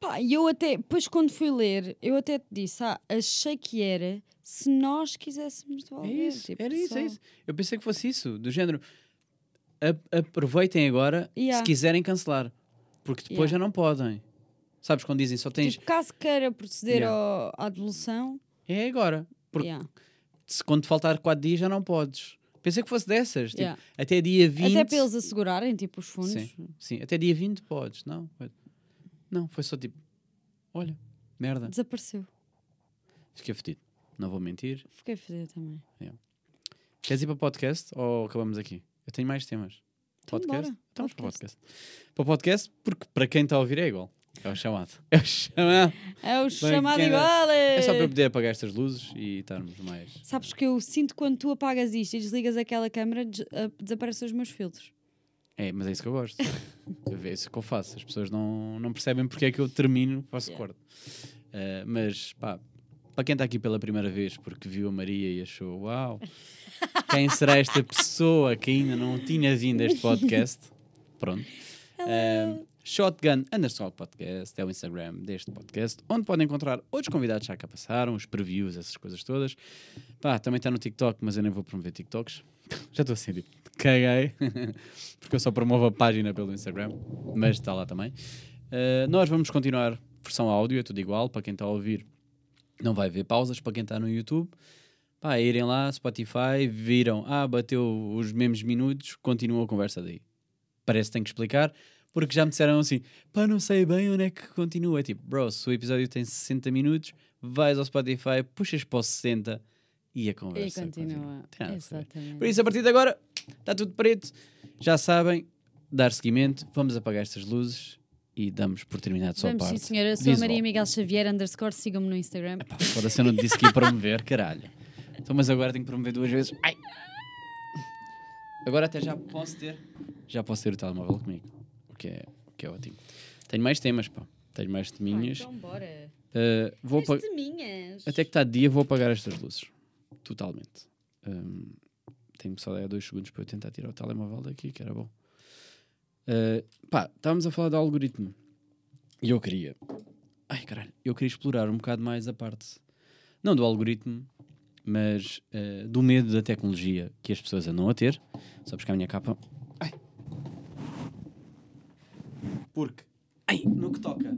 Pá, e eu até, depois quando fui ler, eu até te disse, ah, achei que era se nós quiséssemos É devolver. isso, tipo, era isso, só- é isso. Eu pensei que fosse isso, do género. a- aproveitem agora Yeah. se quiserem cancelar. Porque depois Yeah. já não podem. Sabes quando dizem só tens. Tipo, caso queira proceder Yeah. ao- à devolução, É agora. Porque yeah. se quando te faltar 4 dias já não podes. Pensei que fosse dessas. tipo, Yeah. até dia 20. até para eles assegurarem tipo, os fundos. Sim, sim, até dia 20 podes. Não, foi- não, foi só tipo. Olha, merda. Desapareceu. Fiquei fedido. Não vou mentir. Fiquei fedida também. Queres ir para o podcast ou acabamos aqui? Eu tenho mais temas. Então Podcast? Estamos para o podcast. podcast. Para o podcast, porque para quem está a ouvir é igual. É o chamado. É o chamado. É o chamado quem- igual. É só para eu poder apagar estas luzes e estarmos mais. Sabes que eu sinto quando tu apagas isto e desligas aquela câmera, des ah, desaparecem os meus filtros. É, mas é isso que eu gosto. é isso que eu faço. As pessoas não, não percebem porque é que eu termino, faço Yeah. corte. Uh, mas, pá, para quem está aqui pela primeira vez porque viu a Maria e achou, uau, quem será esta pessoa que ainda não tinha vindo a este podcast? Pronto. Um, Shotgun underscore podcast é o Instagram deste podcast, onde podem encontrar outros convidados que já cá passaram, os previews, essas coisas todas. Pá, também está no TikTok, mas eu nem vou promover TikToks. Já estou assim, tipo, caguei, porque eu só promovo a página pelo Instagram, mas está lá também. Uh, nós vamos continuar versão áudio, é tudo igual, para quem está a ouvir não vai ver pausas, para quem está no YouTube, pá, irem lá, Spotify, viram, ah, bateu os mesmos minutos, continua a conversa daí. Parece que tem que explicar, porque já me disseram assim, pá, não sei bem onde é que continua. É tipo, bro, se o episódio tem 60 minutos, vais ao Spotify, puxas para o 60 e a E conversa continua. Tem nada a ver. Exatamente. Por isso, a partir de agora, está tudo preto. Já sabem, dar seguimento, vamos apagar estas luzes e damos por terminado só parte. sim, senhora. Eu sou a. Maria Miguel Xavier, underscore, sigam-me no Instagram. Pá, Foda-se, eu não te disse que ia promover, caralho. Então, mas agora tenho que promover duas vezes. Ai! Agora até já posso ter. Já posso ter o telemóvel comigo. O que é, o que é ótimo. Tenho mais temas, pá. Tenho mais teminhas. então bora. Uh, vou apa- minhas. Até que está dia, vou apagar estas luzes. Totalmente. Um, Tenho só aí dois segundos para eu tentar tirar o telemóvel daqui, que era bom. Uh, pá, estávamos a falar do algoritmo. E eu queria. Ai caralho, eu queria explorar um bocado mais a parte. Não do algoritmo, mas uh, do medo da tecnologia que as pessoas andam a ter. Só buscar a minha capa. Ai. Porque. Ai, no que toca.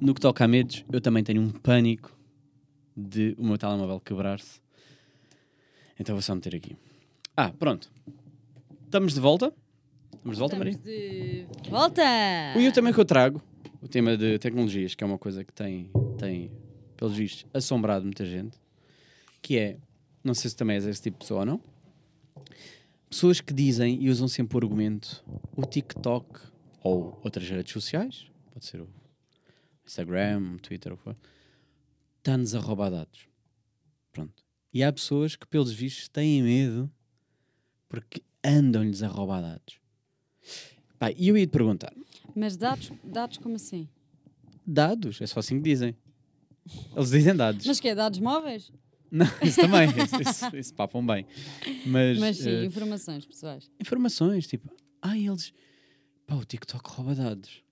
No que toca a medos, eu também tenho um pânico de o meu telemóvel quebrar-se. Então vou só meter aqui. Ah, pronto. Estamos de volta. Estamos de volta, Maria? Estamos de volta! E o tema que eu trago, o tema de tecnologias, que é uma coisa que tem, tem pelos vistos, assombrado muita gente, que é, não sei se também és esse tipo de pessoa ou não, pessoas que dizem e usam sempre o argumento o TikTok ou outras redes sociais, pode ser o Instagram, o Twitter, o que for, está-nos a roubar dados. Pronto. E há pessoas que, pelos vistos, têm medo porque andam-lhes a roubar dados. Pá, e eu ia te perguntar, Mas dados, dados como assim? Dados, é só assim que dizem. Eles dizem dados. Mas que é dados móveis? Não, isso também, isso, isso, isso papam bem. Mas, Mas sim, eh, informações pessoais. informações, tipo, ah, eles. Pá, o TikTok rouba dados.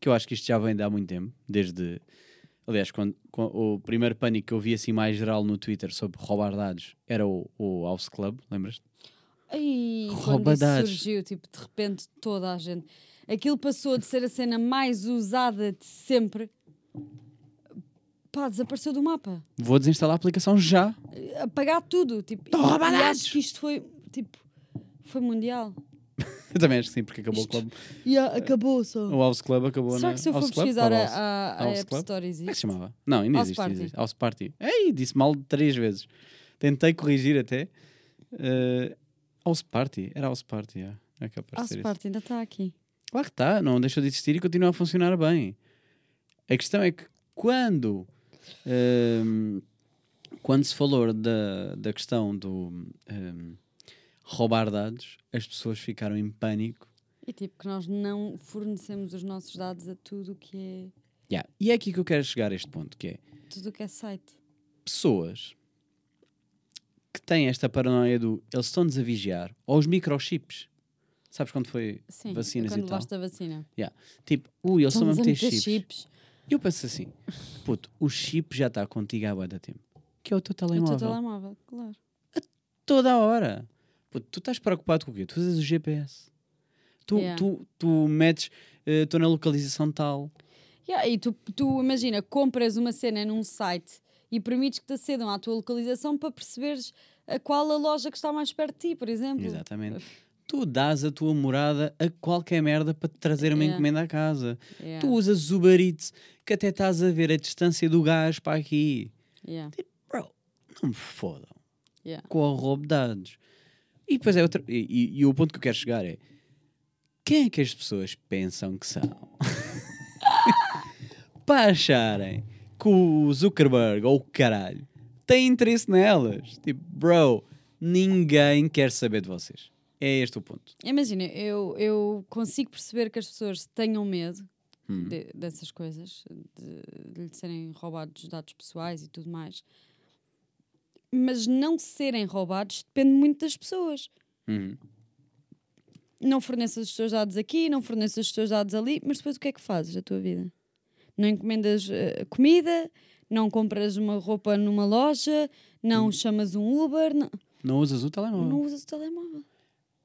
Que eu acho que isto já vem de há muito tempo, desde. Aliás, quando, quan- o primeiro pânico que eu vi assim mais geral no Twitter sobre roubar dados era o, o House Club, lembras? Ai, quando Rouba isso dados. surgiu, tipo, de repente toda a gente. Aquilo passou de ser a cena mais usada de sempre. Pá, desapareceu do mapa. Vou desinstalar a aplicação já. Apagar tudo. Tipo, Estão a roubar e dados. acho que isto foi, tipo, foi mundial. Eu também acho que sim, porque acabou o clube. E ah, acabou só. O House Club acabou Será na. que se eu for House Club? pesquisar Ou a, House- a, a House App Club? Store Como é que se existe? chamava? Não, ainda House existe, Party. existe. House Party. Ei, disse mal três vezes. Tentei corrigir até. Eh, House Party. Era House Party, yeah. é. capaz de House isso. Party ainda está aqui. Claro que está, não deixou de existir e continua a funcionar bem. A questão é que quando, ehm, quando se falou da, da questão do ehm, roubar dados, as pessoas ficaram em pânico. E tipo, que nós não fornecemos os nossos dados a tudo o que é. Yeah. E é aqui que eu quero chegar a este ponto, que é Tudo o que é site. pessoas que têm esta paranoia do eles estão-nos a vigiar, ou os microchips. Sabes quando foi Sim, vacinas quando e tal? levaste a vacina. Tipo, ui, eles estão a meter chips. chips. E eu penso assim, puto, o chip já está contigo há bué da tempo. Que é o teu O teu telemóvel. telemóvel, claro. Toda a hora. Tu estás preocupado com o quê? Tu fazes o GPS. Tu, Yeah. tu, tu metes, eh, estou na localização tal. Yeah, e tu, tu, imagina, compras uma cena num site e permites que te acedam à tua localização para perceberes a qual a loja que está mais perto de ti, por exemplo. Exatamente. Tu dás a tua morada a qualquer merda para te trazer uma Yeah. encomenda à casa. Yeah, Tu usas o Uber Eats, que até estás a ver a distância do gás para aqui. yeah, Bro, não me fodam com o roubo de dados. E depois é outra. E, e- e o ponto que eu quero chegar é: quem é que as pessoas pensam que são? para acharem que o Zuckerberg ou o caralho tem interesse nelas. Tipo, bro, ninguém quer saber de vocês. É este o ponto. Imagina, eu, eu consigo perceber que as pessoas tenham medo Hum. de- dessas coisas, de, de lhe serem roubados os dados pessoais e tudo mais. Mas não serem roubados depende muito das pessoas. Uhum. Não forneças os teus dados aqui, não forneças os teus dados ali, mas depois o que é que fazes da tua vida? Não encomendas eh, comida, não compras uma roupa numa loja, não chamas um Uber, não, Não usas o telemóvel. não usas o telemóvel.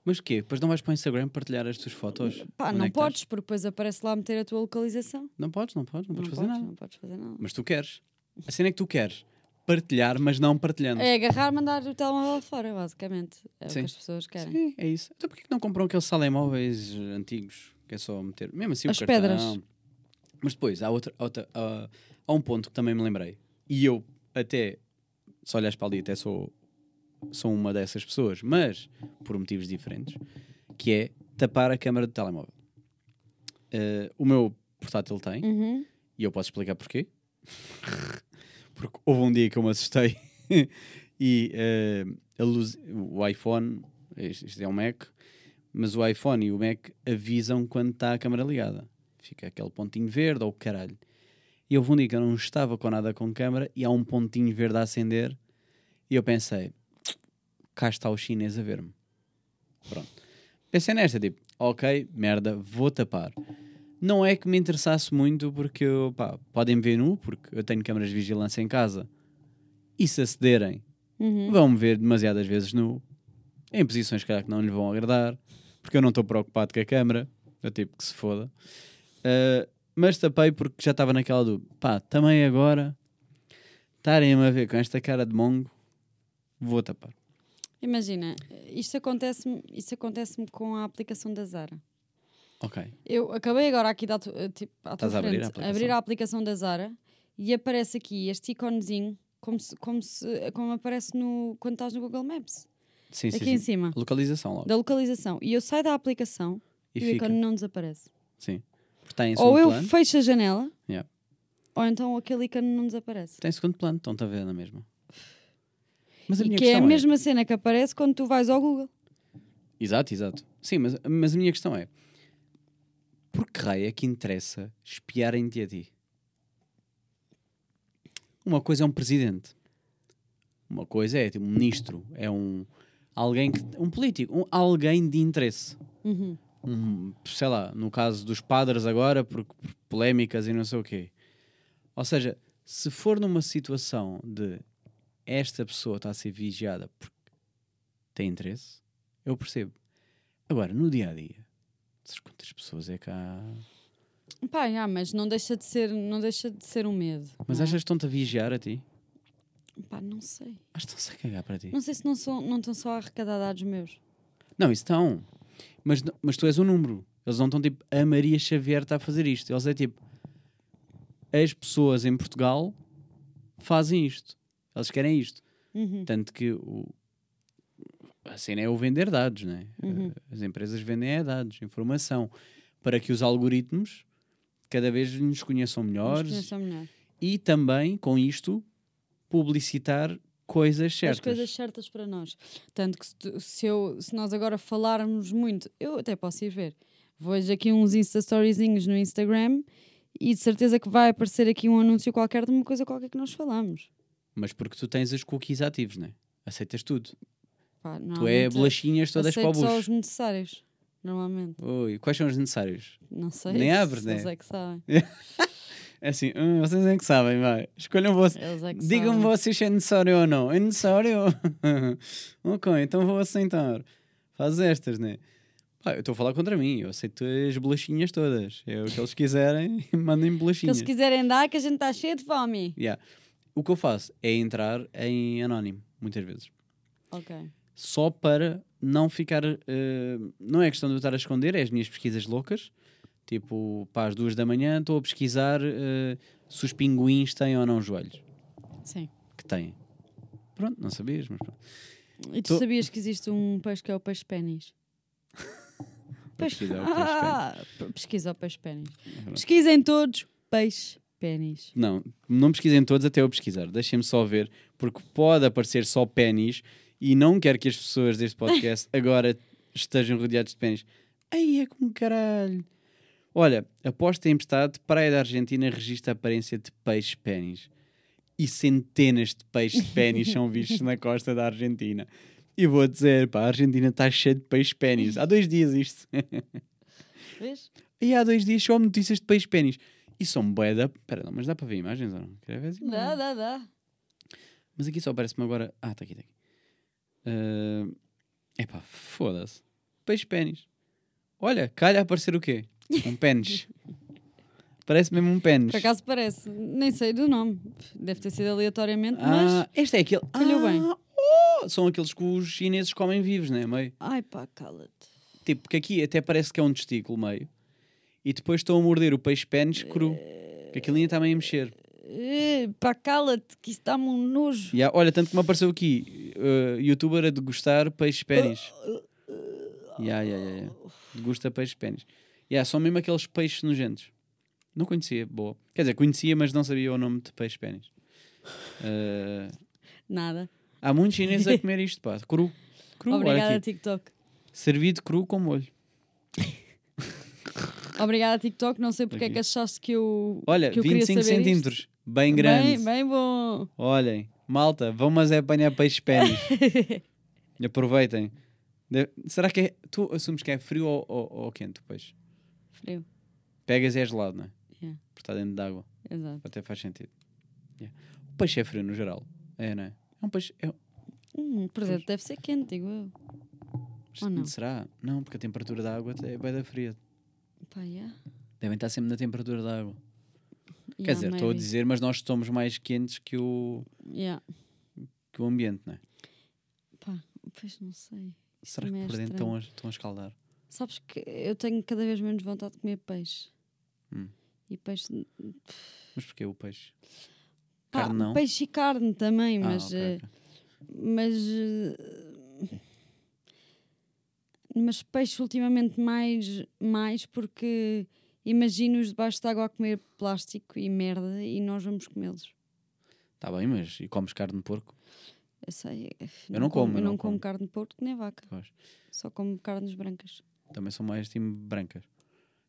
Mas o quê? Depois não vais para o Instagram partilhar as tuas fotos? Pá, não é podes, porque depois aparece lá meter a tua localização. Não podes, não podes, não podes fazer nada. Não podes fazer nada. Mas tu queres. A cena é que tu queres partilhar, mas não partilhando. É agarrar, mandar o telemóvel fora, basicamente. É Sim. o que as pessoas querem. Sim, é isso. Então porquê que não compram aqueles telemóveis antigos? Que é só meter. Mesmo assim, As o cartão. pedras. Mas depois, há, outra, há, outra- há- há um ponto que também me lembrei. E eu, até, se olhas para ali, até sou, sou uma dessas pessoas, mas por motivos diferentes, que é tapar a câmara do telemóvel. Eh, o meu portátil tem, Uhum. e eu posso explicar porquê. Porque houve um dia que eu me assustei e a luz, o iPhone, isto é um Mac, mas o iPhone e o Mac avisam quando está a câmera ligada. Fica aquele pontinho verde ou caralho. E houve um dia que eu não estava com nada com câmera e há um pontinho verde a acender e eu pensei, cá está o chinês a ver-me. Pronto. Pensei nesta, tipo, ok, merda, vou tapar. Não é que me interessasse muito porque pá, podem ver nu, porque eu tenho câmaras de vigilância em casa. E se acederem, Uhum. vão-me ver demasiadas vezes nu, em posições calhar, que não lhe vão agradar, porque eu não estou preocupado com a câmara, eu tipo que se foda. Ah, mas tapei porque já estava naquela do pá, também agora estarem-me a ver com esta cara de mongo, vou tapar. Imagina, isto acontece-me acontece com a aplicação da Zara. Ok. Eu acabei agora aqui de atu- eh, tipo, à tua Estás a abrir frente, a aplicação? abrir a aplicação da Zara e aparece aqui este iconezinho como, se, como, se, como aparece no, quando estás no Google Maps. Sim, sim, aqui sim. em cima. Localização logo. Da localização. E eu saio da aplicação E e, o ícone não desaparece. Sim. Porque está em Ou eu plano. fecho a janela, Yeah. ou então aquele ícone não desaparece. Tem segundo plano, estão-te a ver na mesma. Mas a E minha que é a questão mesma cena que aparece quando tu vais ao Google. Exato, exato. Sim, mas, mas a minha questão é: por que raio é que interessa espiarem-te a ti? Uma coisa é um presidente, uma coisa é tipo, um ministro, é um alguém que, um político, um, alguém de interesse. Uhum. Um, sei lá, no caso dos padres agora, por, por polémicas e não sei o quê. Ou seja, se for numa situação de esta pessoa está a ser vigiada porque tem interesse, eu percebo. Agora, no dia a dia, quantas pessoas é há. Pá, já, mas não deixa de ser, não deixa de ser um medo. Mas não é? achas que estão-te a vigiar a ti? Pá, não sei. Acho que estão-se a cagar para ti. Não sei se não, são, não estão só a arrecadar dados meus. Não, isso estão. Mas, mas tu és um número. Eles não estão tipo, a Maria Xavier está a fazer isto. Eles é tipo, as pessoas em Portugal fazem isto. Eles querem isto. Uhum. Tanto que o, a cena é o vender dados, né? Uhum. As empresas vendem é dados, informação, para que os algoritmos cada vez nos conheçam Nos melhores conheçam melhor. e também, com isto, publicitar coisas certas. As coisas certas para nós. Tanto que se, se eu, se nós agora falarmos muito, eu até posso ir ver. Vejo aqui uns Insta Storiezinhos no Instagram e de certeza que vai aparecer aqui um anúncio qualquer de uma coisa qualquer que nós falamos. Mas porque tu tens as cookies ativos, né? Aceitas tudo. Pá, Tu é bolachinhas todas para o aceito só os bucho. necessários. normalmente. Ui, quais são os necessários? Não sei. Nem se né? Eles é que sabem. É assim, hum, vocês é que sabem, vai. Escolham vocês. É que Digam-me vocês se é necessário ou não. É necessário? ok, então vou aceitar. Faz estas, né? Pá, eu estou a falar contra mim. Eu aceito as bolachinhas todas. É o que eles quiserem, mandem Que bolachinhas. eles quiserem dar, que a gente está cheio de fome. Yeah. O que eu faço é entrar em anónimo, muitas vezes. Ok. Só para não ficar. eh, não é questão de eu estar a esconder, é as minhas pesquisas loucas. Tipo, para as duas da manhã estou a pesquisar eh, se os pinguins têm ou não joelhos. Sim. Que têm. Pronto, não sabias, mas pronto. E tu Tô- sabias que existe um peixe que é o peixe pesquisar o peixe pesquisa o peixe pénis. verdade. Pesquisem todos peixe pénis. Não, não pesquisem todos até eu pesquisar. Deixem-me só ver, porque pode aparecer só pênis e não quero que as pessoas deste podcast agora estejam rodeados de pênis. Ai, é com caralho. Olha, após tempestade, Praia da Argentina registra a aparência de peixes pênis. E centenas de peixes pênis são vistos na costa da Argentina. E vou dizer, pá, a Argentina está cheia de peixes pênis. Há dois dias isto. Vês? E há dois dias só notícias de peixes pênis. E são bué da... Pera, não, mas dá para ver imagens ou não? Quero ver Dá, dá, dá. Mas aqui só aparece-me agora... Ah, está aqui, está aqui. Ah, epá, foda-se. Peixe pênis. Olha, calha a aparecer o quê? Um pênis. Parece mesmo um pênis. Por acaso parece. Nem sei do nome. Deve ter sido aleatoriamente, mas. Ah, este é aquele... Calhou ah, bem. oh, são aqueles que os chineses comem vivos, né? Meio. Ai pá, cala-te. Tipo, porque aqui até parece que é um testículo meio. E depois estão a morder o peixe pênis cru. Que aquilo ainda está meio a mexer. Eh, Pá, cala-te, que isso dá-me um nojo. Ya, olha, tanto que me apareceu aqui, uh, youtuber a degustar peixes pênis. Ya, ya, ya, ya. Degusta peixes pênis. Ya, são mesmo aqueles peixes nojentos. Não conhecia, boa. Quer dizer, conhecia, mas não sabia o nome de peixe pênis. Uh, Nada. há muitos chineses a comer isto, pá, cru. Cru, Obrigada. TikTok. Servido cru com molho. Obrigada, TikTok. Não sei porque é Aqui. que achaste que eu. Olha, que eu queria 25 saber centímetros. Bem grande. Bem, bem bom. Olhem, malta, vão mas é apanhar peixes pênis. Aproveitem. De- Será que é. Tu assumes que é frio ou, ou, ou quente o peixe? Frio. Pegas e é gelado, não é? Yeah. Porque está dentro de água. Exato. Até faz sentido. Yeah. O peixe é frio no geral. É, não é? É um peixe. É... Hum, por exemplo, deve ser quente, digo eu. Ou não? Será? Não, porque a temperatura da água é bem da fria. Pá, yeah. Devem estar sempre na temperatura da água. Quer Yeah, dizer, estou a dizer, mas nós somos mais quentes que o, Yeah. que o ambiente, não é? Pá, pois não sei. Isso Será que é por dentro estão a, estão a escaldar? Sabes que eu tenho cada vez menos vontade de comer peixe. Hum. E peixe. Mas porquê o peixe? Pá, Carne não? Peixe e carne também, Ah, mas. ok, eh, ok. Mas. eh, Mas peixe ultimamente mais, mais porque imagino-os debaixo de água a comer plástico e merda e nós vamos comê-los. Tá bem, mas e comes carne de porco? Eu sei. eh, Eu não como, Eu eu não, não como como. carne de porco nem vaca. Pois. Só como carnes brancas. Também são mais time brancas.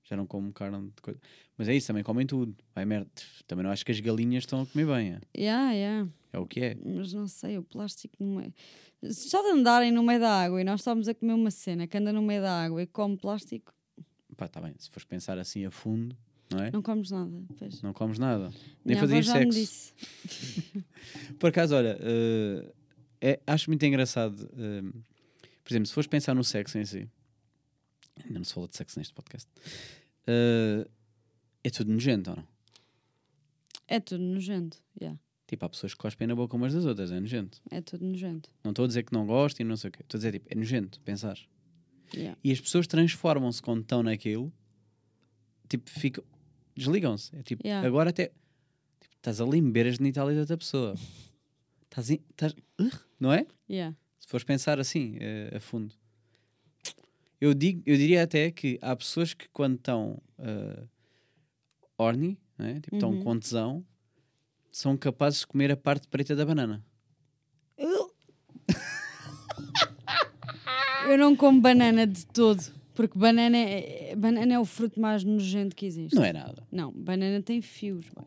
Já não como carne de coisa. Mas é isso, também comem tudo. Vai merda. Também não acho que as galinhas estão a comer bem. É, Yeah, yeah. é o que é. Mas não sei, o plástico não é. Já de andarem no meio da água e nós estamos a comer uma cena que anda no meio da água e come plástico, Pá, tá bem. Se fores pensar assim a fundo, não é? não comes nada. Pois. Não comes nada. Nem Minha fazias já sexo. Por acaso, olha, eh, é- acho muito engraçado. eh, por exemplo, se fores pensar no sexo em si, ainda não se fala de sexo neste podcast, eh, é tudo nojento ou não? É tudo nojento. Yeah. Tipo, há pessoas que cospem na boca umas das outras, é nojento. É tudo nojento. Não estou a dizer que não gosto e não sei o quê. Estou a dizer, tipo, é nojento pensar. Yeah. E as pessoas transformam-se quando estão naquilo, tipo, ficam. Desligam-se. É tipo, Yeah. agora até. tipo, estás a limber as genitálias da outra pessoa. Estás. estás Ugh, não é? Yeah. Se fores pensar assim, eh, a fundo. Eu, digo, eu diria até que há pessoas que quando estão uh, horny, né? tipo, estão Uhum. com tesão, são capazes de comer a parte preta da banana. Eu não como banana de todo, porque banana é, banana é o fruto mais nojento que existe. Não é nada. Não, banana tem fios, boy.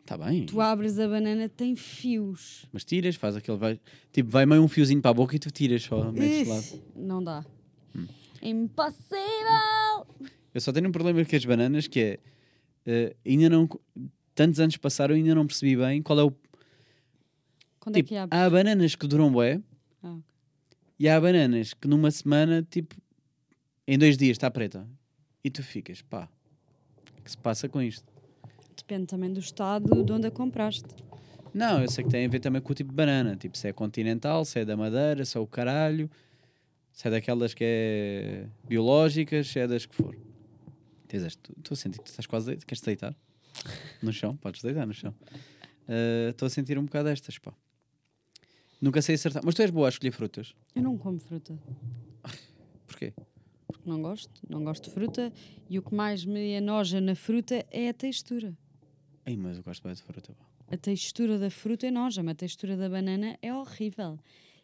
Está bem. Tu abres a banana, tem fios. Mas tiras, faz aquele. Vai, tipo, vai meio um fiozinho para a boca e tu tiras só, metes Não dá. Hum. Impossível! Eu só tenho um problema com as bananas que é. eh, ainda não. Tantos anos passaram e ainda não percebi bem qual é o. Quando é Tipo, que há? há bananas que duram bué Ah, ok. E há bananas que numa semana, tipo, em dois dias está preta. E tu ficas, pá, o que se passa com isto? Depende também do estado de onde a compraste. Não, eu sei que tem a ver também com o tipo de banana. Tipo, se é continental, se é da madeira, se é o caralho, se é daquelas que é biológicas, se é das que for. Estou a sentir que tu estás quase. Queres-te deitar? No chão? Podes deitar no chão. Ah, Estou a sentir um bocado destas, pá. Nunca sei acertar. Mas tu és boa a escolher frutas. Eu não como fruta. Porquê? Porque não gosto. Não gosto de fruta. E o que mais me enoja na fruta é a textura. Ai, mas eu gosto bem de fruta. A textura da fruta é enoja, a textura da banana é horrível.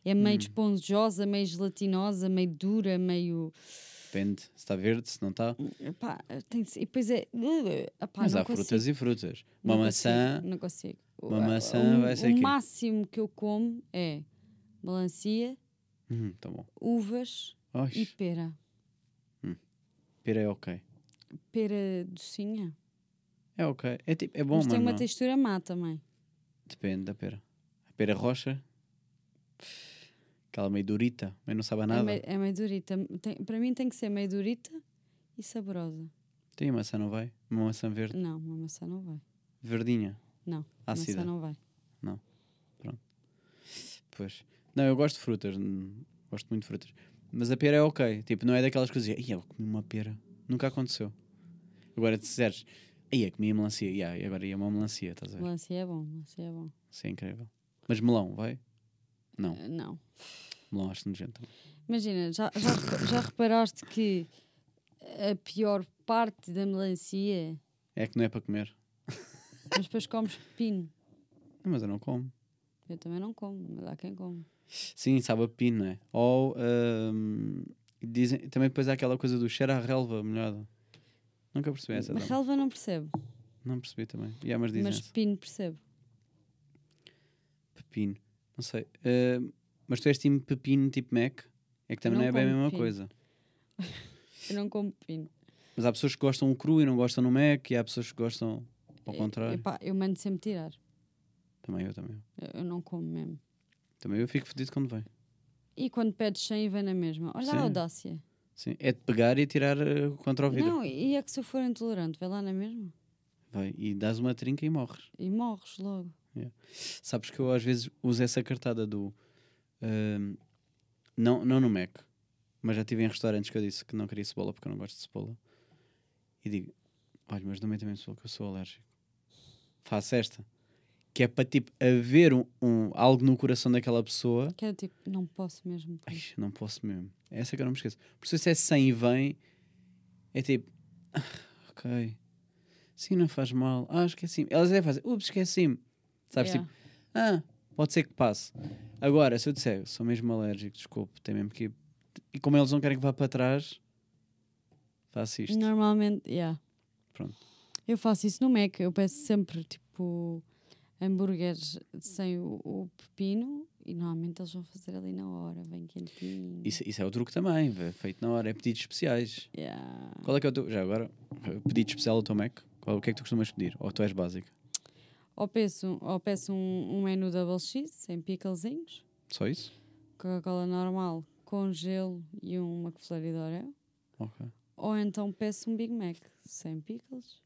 É meio esponjosa, meio gelatinosa, meio dura, meio. Depende se está verde, se não está. Epá, tem de ser- E depois é. Epá, Mas há frutas consigo. e frutas. Uma Não maçã. consigo, não consigo. uma O- maçã o, vai ser O quê? máximo que eu como é melancia, Hum, tá uvas e Oxe, pera. pera é ok. Pera docinha. É ok. É, tipo, é bom, mas tem uma não- textura má também. Depende da pera. A pera rocha. Aquela meio durita, mas não sabe a É nada. meio, é meio durita. Tem- para mim tem que ser meio durita e saborosa. Tem maçã, não vai? Uma maçã verde. Não, uma maçã não vai. Verdinha. Não, Ácida. maçã não vai. Pois. Não, eu gosto de frutas. Gosto muito de frutas. Mas a pera é ok. Tipo, não é daquelas coisas. Ai, eu comi uma pera. Nunca aconteceu. Agora, se disseres. Aí, comi a melancia. Yeah, agora ia uma melancia, estás a ver? Melancia é bom, melancia é bom. Isso é incrível. Mas melão, vai? Não, Eh, Não. melão acho nojento. Imagina, já, já, já reparaste que a pior parte da melancia, É que não é para comer. mas depois comes pepino. Não, mas eu não como. Eu também não como, mas há quem come. Sim, sabe a pino, não é? Ou hum, dizem, também depois há aquela coisa do cheiro à relva molhada. Nunca percebi essa. A não. relva não percebo, Não percebi também. Yeah, mas dizem mas pepino percebo. Pepino. Não sei. Hum, mas tu és time pepino tipo Mac? É que também não, não é bem a mesma pepino. coisa. Eu não como pepino. Mas há pessoas que gostam o cru e não gostam no Mac e há pessoas que gostam ao Eh, contrário. epá, eu mando sempre tirar. Também eu, também eu. Eu, eu não como mesmo. Também eu fico fedido quando vem. E quando pedes sem, vem na mesma. Olha Sim. a audácia. Sim. É de pegar e tirar eh, contra o vidro. Não, e é que se eu for intolerante, vai lá na mesma. Vai. E dás uma trinca e morres. E morres logo. Sabes que eu às vezes uso essa cartada do. hum, não, não no Mac, mas já estive em restaurantes que eu disse que não queria cebola porque eu não gosto de cebola. E digo: Olha, mas não metam também cebola que eu sou alérgico. Faço esta. Que é para tipo haver um, um- algo no coração daquela pessoa. Que é tipo, não posso mesmo. Ai, não posso mesmo. É essa que eu não me esqueço. Por isso, se é 100 e vem, é tipo: "Ah, Ok. Sim, não faz mal. Ah, esqueci-me. Elas devem fazer: Ups, esqueci-me. Sabes? Yeah. Tipo, ah, pode ser que passe. Agora, se eu disser, sou mesmo alérgico, desculpe, tem mesmo que ir. E como eles não querem que vá para trás, faço isto. Normalmente, yeah. Pronto. Eu faço isso no Mac. Eu peço sempre, tipo, hambúrgueres sem o, o pepino e normalmente eles vão fazer ali na hora, bem quentinho. Isso, isso é o truque também, é feito na hora, é pedidos especiais. Yeah. Qual é que é o teu. Já agora, pedido especial ao teu Mac? Qual, o que é que tu costumas pedir? Ou tu és básica? Ou peço, ou peço um, um menu double cheese, sem picklezinhos, Só isso? Coca-Cola normal, com gelo e um McFlurry de Oreo. Ok. Ou então peço um Big Mac, sem pickles.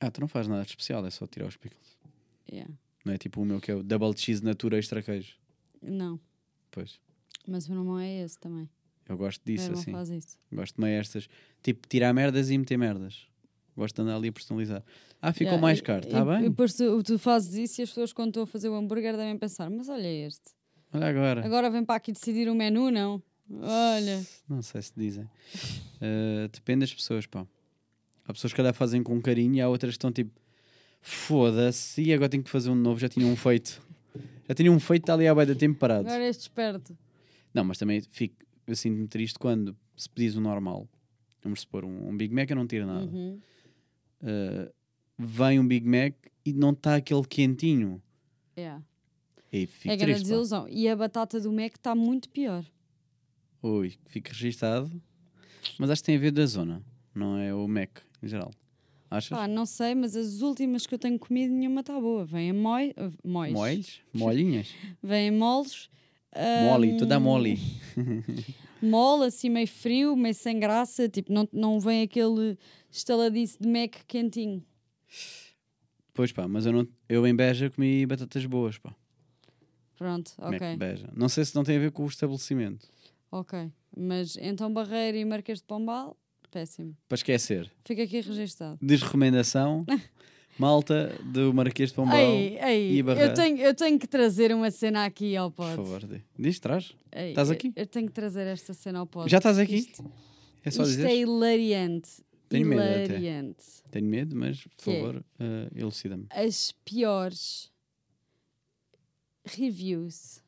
Ah, tu não fazes nada de especial, é só tirar os pickles. Yeah. Não é tipo o meu que é o double cheese natura extra queijo. Não, Pois. mas o meu irmão é esse também. Eu gosto disso assim. faz isso. Gosto de meio estas. Tipo, tirar merdas e meter merdas. Gosto de andar ali a personalizar. Ah, ficou Yeah, mais e- caro, e- está E bem? depois tu, tu fazes isso e as pessoas quando estão a fazer o hambúrguer devem pensar, mas olha este. Olha agora. Agora vem para aqui decidir o menu, não? Olha. Não sei se dizem. Uh, depende das pessoas, pá. Há pessoas que calhar fazem com carinho e há outras que estão tipo, foda-se, e agora tenho que fazer um novo, já tinha um feito. Já tinha um feito, está ali à beira tempo parado. Agora este esperto. Não, mas também fico, eu sinto-me triste quando se pedis o normal. Vamos supor, um, um Big Mac eu não tiro nada. Uhum. Uh, vem um Big Mac e não está aquele quentinho. Yeah. E fico É grande triste, pá. desilusão. E a batata do Mac está muito pior. Ui, fico registado. Mas acho que tem a ver da zona, não é o Mac em geral. Achas? Pá, não sei, mas as últimas que eu tenho comido, nenhuma está boa. Vêm moi, mois. Moles? Molinhas? Vêm moles. Mole, hum, toda mole. Mole, assim meio frio, meio sem graça. Tipo, não, não vem aquele estaladiço de Mac quentinho. Pois pá, mas eu, não, eu em Beja comi batatas boas, pá. Pronto, ok. Mac Beja. Não sei se não tem a ver com o estabelecimento. Ok. Mas então Barreira e Marquês de Pombal, péssimo. Para esquecer. Fica aqui registado. Desrecomendação. Malta do Marquês de Pombal. Ei, ei, e Barreira. eu tenho, eu tenho que trazer uma cena aqui ao Por pod. favor, dê. diz, traz. Ei, Estás eu- aqui? Eu, tenho que trazer esta cena ao pod. Já estás aqui? Isto, É só isto dizer. é hilariante. Tenho medo até. hilariante. Tenho medo, mas por Que é? favor, eh, elucida-me. As piores reviews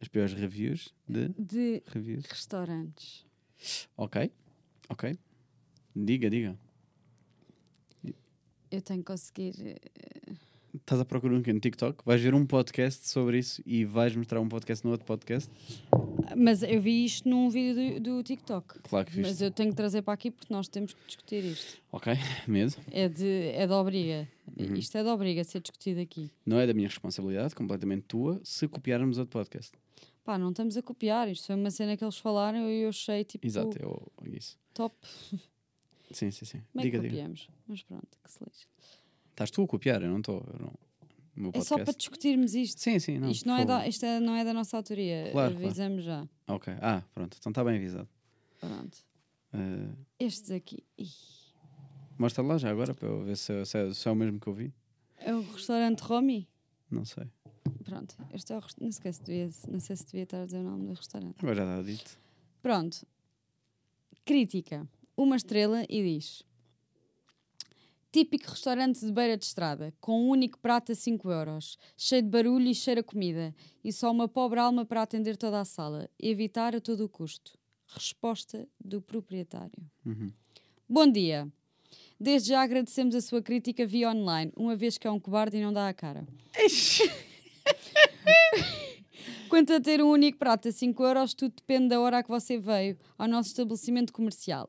As piores reviews de de reviews. restaurantes. Ok, ok. Diga, diga. Eu tenho que conseguir. eh, Estás a procurar um quê? no TikTok? Vais ver um podcast sobre isso e vais mostrar um podcast no outro podcast? Mas eu vi isto num vídeo do, do TikTok. Claro que viste. Mas eu tenho que trazer para aqui porque nós temos que discutir isto. Ok, medo. É de, é de obriga. Uhum. Isto é de obriga a ser discutido aqui. Não é da minha responsabilidade, completamente tua, se copiarmos outro podcast. Pá, não estamos a copiar. Isto foi uma cena que eles falaram e eu achei tipo Exato, é o- isso. top. Sim, sim, sim. Como é diga, que diga. copiamos? Mas pronto, que se lixe. Estás tu a copiar, eu não estou. não- É só para discutirmos isto. Sim, sim, não. isto não é, da, isto é- não é da nossa autoria. Claro, claro. Avisamos já. Ok, ah, pronto, então está bem avisado. Pronto. Eh, Estes aqui. Ih, mostra lá já agora para eu ver se, é- se é, se é o mesmo que eu vi. É o restaurante Romy? Não sei. Pronto. Este é o não, sei se devia, não sei se devia estar a dizer o nome do restaurante. Agora já está dito. Pronto. Crítica. Uma estrela e diz: Típico restaurante de beira de estrada, com um único prato a 5 euros, cheio de barulho e cheira a comida, e só uma pobre alma para atender toda a sala. Evitar a todo o custo. Resposta do proprietário. Uhum. Bom dia. Desde já agradecemos a sua crítica via online, uma vez que é um cobarde e não dá a cara. Quanto a ter um único prato a 5 euros, tudo depende da hora a que você veio ao nosso estabelecimento comercial.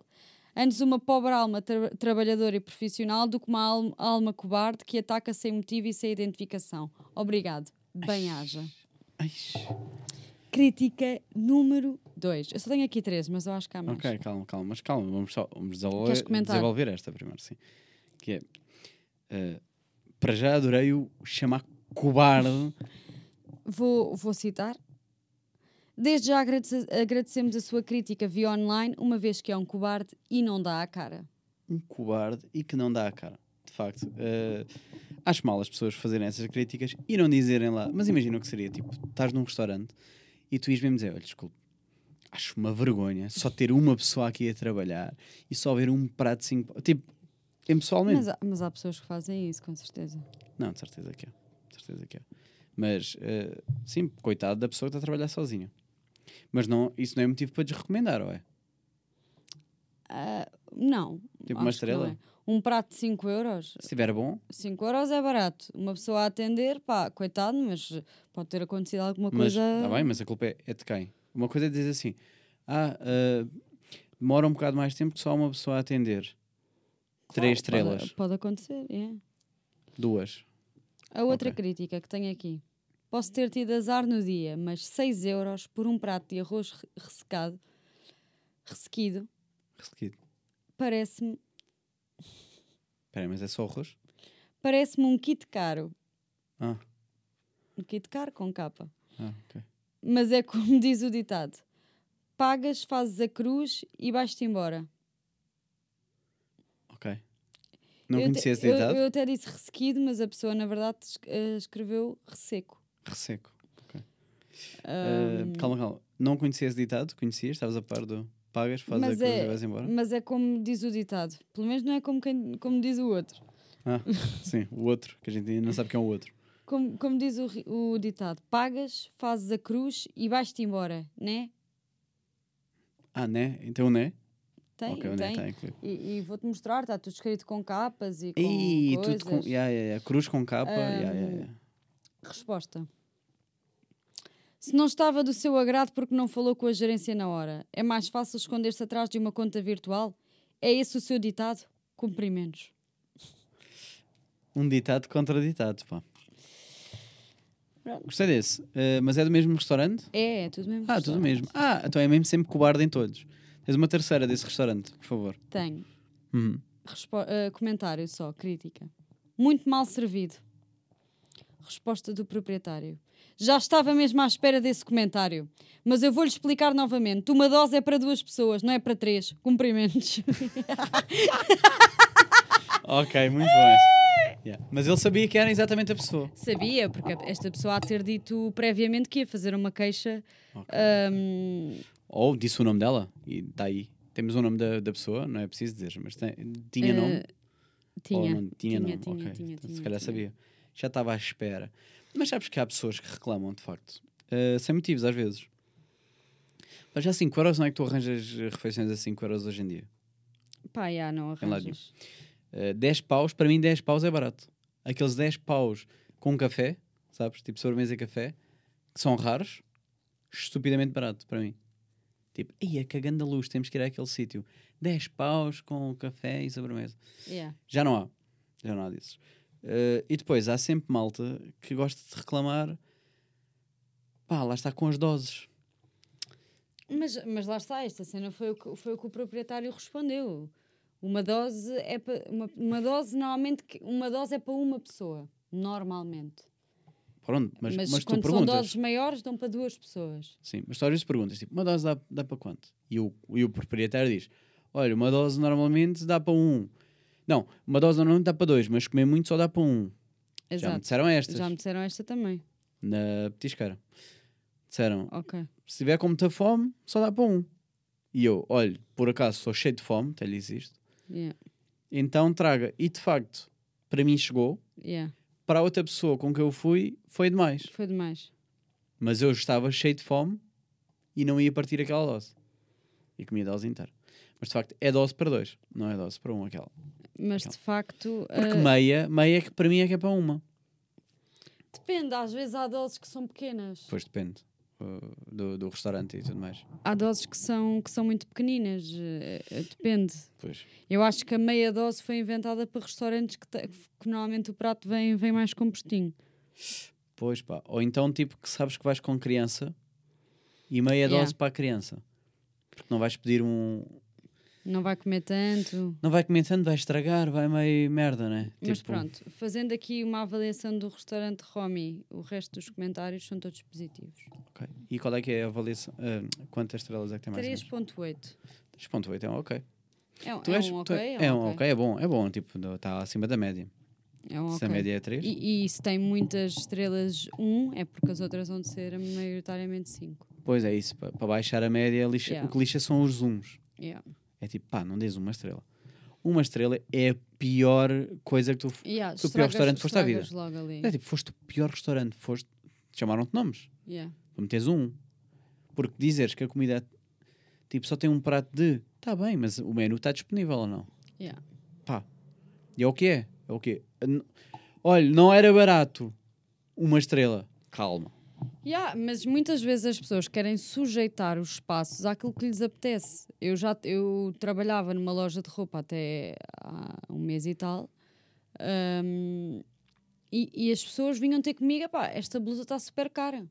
Antes uma pobre alma tra- trabalhadora e profissional do que uma alma, alma cobarde que ataca sem motivo e sem identificação. Obrigado. Bem-haja. Crítica número 2. Eu só tenho aqui três, mas eu acho que há mais. ok, calma, calma, mas calma, vamos, só, vamos desenvolver, Queres comentar? desenvolver esta primeiro, sim. Que é, eh, para já adorei o chamar cobarde. Vou, vou citar. Desde já agradece- agradecemos a sua crítica via online, uma vez que é um cobarde e não dá a cara. um cobarde e que não dá a cara. De facto, eh, acho mal as pessoas fazerem essas críticas e não dizerem lá. Mas imagina o que seria: tipo, estás num restaurante e tu ias mesmo dizer: olha, desculpe, acho uma vergonha só ter uma pessoa aqui a trabalhar e só ver um prato de cinco. Tipo, impessoalmente. Mas há, mas há pessoas que fazem isso, com certeza. Não, de certeza que é. De certeza que é. Mas, eh, sim, coitado da pessoa que está a trabalhar sozinha. Mas não, isso não é motivo para desrecomendar, ou é? Ah, não. Tipo uma estrela? é. Um prato de 5 euros. Se estiver bom, 5 euros é barato. Uma pessoa a atender, pá, coitado, mas pode ter acontecido alguma Mas, coisa. tá bem, mas a culpa é, é de quem? Uma coisa é dizer assim: ah, ah, demora um bocado mais tempo que só uma pessoa a atender. Três Claro, estrelas, Pode, pode acontecer, é. duas. A outra Ok. crítica que tenho aqui. Posso ter tido azar no dia, mas 6 euros por um prato de arroz re- ressecado, ressequido, Ressequido. parece-me Espera mas é só arroz? parece um kit caro. Ah, Um kit caro com capa. ah ok. Mas é como diz o ditado: pagas, fazes a cruz e vais-te embora. Ok. Não eu, conhecia te- esse eu, ditado? eu até disse ressequido, mas a pessoa na verdade eh, escreveu resseco. Resseco. Ok. Ahm, Ah, calma, calma. Não conhecia esse ditado? Conhecias? Estavas a par do pagas, fazes a mas, cruz e é, vais embora? mas é como diz o ditado. Pelo menos não é como, quem, como diz o outro. Ah, sim, o outro, que a gente ainda não sabe quem é o outro. Como, como diz o, o ditado: pagas, fazes a cruz e vais-te embora, né? Ah, né? Então, né? Tem, ok, o né tem. incluído. E, e vou-te mostrar, está tudo escrito com capas e com coisas. tudo com. Yeah, yeah, yeah. Cruz com capa. yeah, yeah, Ahm, yeah. Resposta. Se não estava do seu agrado porque não falou com a gerência na hora, é mais fácil esconder-se atrás de uma conta virtual? É esse o seu ditado? Cumprimentos. Um ditado contra ditado, pá. Pronto. Gostei desse. Eh, mas é do mesmo restaurante? É, é tudo mesmo. Ah, tudo mesmo. Ah, então é mesmo sempre cobarde em todos. Tens uma terceira desse restaurante, por favor. Tenho. Uhum. Eh, comentário só, crítica. Muito mal servido. Resposta do proprietário. Já estava mesmo à espera desse comentário. Mas eu vou-lhe explicar novamente. Uma dose é para duas pessoas, não é para três. Cumprimentos. Ok, muito bom. esse. Yeah. Mas ele sabia que era exatamente a pessoa. Sabia, porque esta pessoa há de ter dito previamente que ia fazer uma queixa. ahm, Ou disse o nome dela e está aí. Temos o nome da, da pessoa, não é preciso dizer, mas tem- tinha nome. eh, tinha. Não tinha, nome. tinha, ok. tinha, Então, tinha, se calhar tinha. sabia. Já estava à espera. Mas sabes que há pessoas que reclamam, de facto. Uh, sem motivos, às vezes. Mas já 5 euros, não é que tu arranjas refeições a 5 euros hoje em dia? Pá, já, não arranjas. Uh, 10 paus, para mim 10 paus é barato. Aqueles 10 paus com café, sabes? Tipo sobremesa e café, que são raros, estupidamente barato para mim. Tipo, ia cagando a luz, temos que ir àquele sítio. 10 paus com café e sobremesa. Yeah. Já não há. Já não há disso. Eh, e depois há sempre malta que gosta de reclamar. Pá, lá está com as doses. Mas, mas lá está, esta cena foi o, que, foi o que o proprietário respondeu. Uma dose é para uma, uma dose normalmente uma dose é para uma pessoa, normalmente. Pronto, mas, Mas, mas, tu quando são perguntas. doses maiores dão para duas pessoas. Sim, mas tu às vezes perguntas, tipo, uma dose dá, dá para quanto? E o, e o proprietário diz: Olha, uma dose normalmente dá para um. Não, uma dose normalmente dá para dois, mas comer muito só dá para um. Já me Exato. disseram estas, Já me disseram esta também. na petisqueira. Disseram: Ok. Se tiver com muita fome, só dá para um. E eu, olha, por acaso sou cheio de fome, até lhe existe. Yeah. Então traga. E de facto, para mim chegou. Yeah. Para a outra pessoa com quem eu fui, foi demais. Foi demais. Mas eu estava cheio de fome e não ia partir aquela dose. E comia a dose inteira. Mas de facto, é dose para dois, não é dose para um aquela. Mas de facto. Porque ah, meia, meia que para mim é que é para uma. Depende, às vezes há doses que são pequenas. Depois depende uh, do, do restaurante e tudo mais. Há doses que são, que são muito pequeninas. eh, eh, depende. Pois. Eu acho que a meia dose foi inventada para restaurantes que, te- que normalmente o prato vem, vem mais compostinho. Pois pá. Ou então tipo que sabes que vais com criança e meia Yeah. dose para a criança. Porque não vais pedir um. Não vai comer tanto. Não vai comer tanto, vai estragar, vai meio merda, né? Mas Tipo, pronto, fazendo aqui uma avaliação do restaurante Romy, o resto dos comentários são todos positivos. ok. E qual é que é a avaliação? ah, quantas estrelas é que tem mais? ou menos? 3.8. 3.8 é um ok. É, um- Tu é és, um ok? é, um ok, é bom, é bom, tipo, está acima da média. É um Se a ok. média é 3, E, e se tem muitas estrelas 1, é porque as outras vão de ser maioritariamente 5. pois é isso, para baixar a média, lixa- Yeah. o que lixa são os zooms. Yeah. É tipo, pá, não dês uma estrela. Uma estrela é a pior coisa que tu. Yeah, Que o pior restaurante foste à vida. É tipo, foste o pior restaurante, foste. Chamaram-te nomes, Yeah. para meteres um. Porque dizeres que a comida tipo, só tem um prato de. Está bem, mas o menu está disponível ou não? Yeah. Pá. E é o que é? É o que Olha, não era barato. Uma estrela. Calma. Yeah, mas muitas vezes as pessoas querem sujeitar os espaços àquilo que lhes apetece. Eu já eu trabalhava numa loja de roupa até há um mês e tal. hum, e, e as pessoas vinham ter comigo, pá, esta blusa está super cara.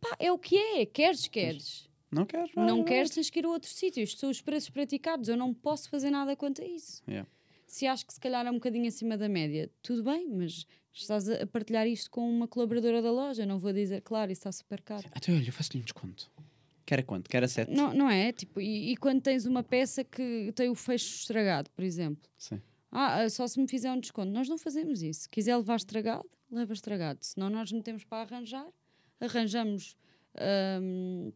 Pá, é o que é, queres, queres. Não queres? vai, Não vai. queres, tens que ir a outro sítio. Isto são os preços praticados. Eu não posso fazer nada quanto a isso. Yeah. Se acho que se calhar é um bocadinho acima da média, tudo bem, mas estás a partilhar isto com uma colaboradora da loja. Não vou dizer, claro, isso está super caro. Até olha, eu faço-lhe um desconto. Quer a quanto? Quer a 7? Não, não é? Tipo, e, e quando tens uma peça que tem o fecho estragado, por exemplo. Sim. Ah, ah, só se me fizer um desconto. Nós não fazemos isso. Se quiser levar estragado, leva estragado. Senão nós metemos para arranjar, arranjamos, hum,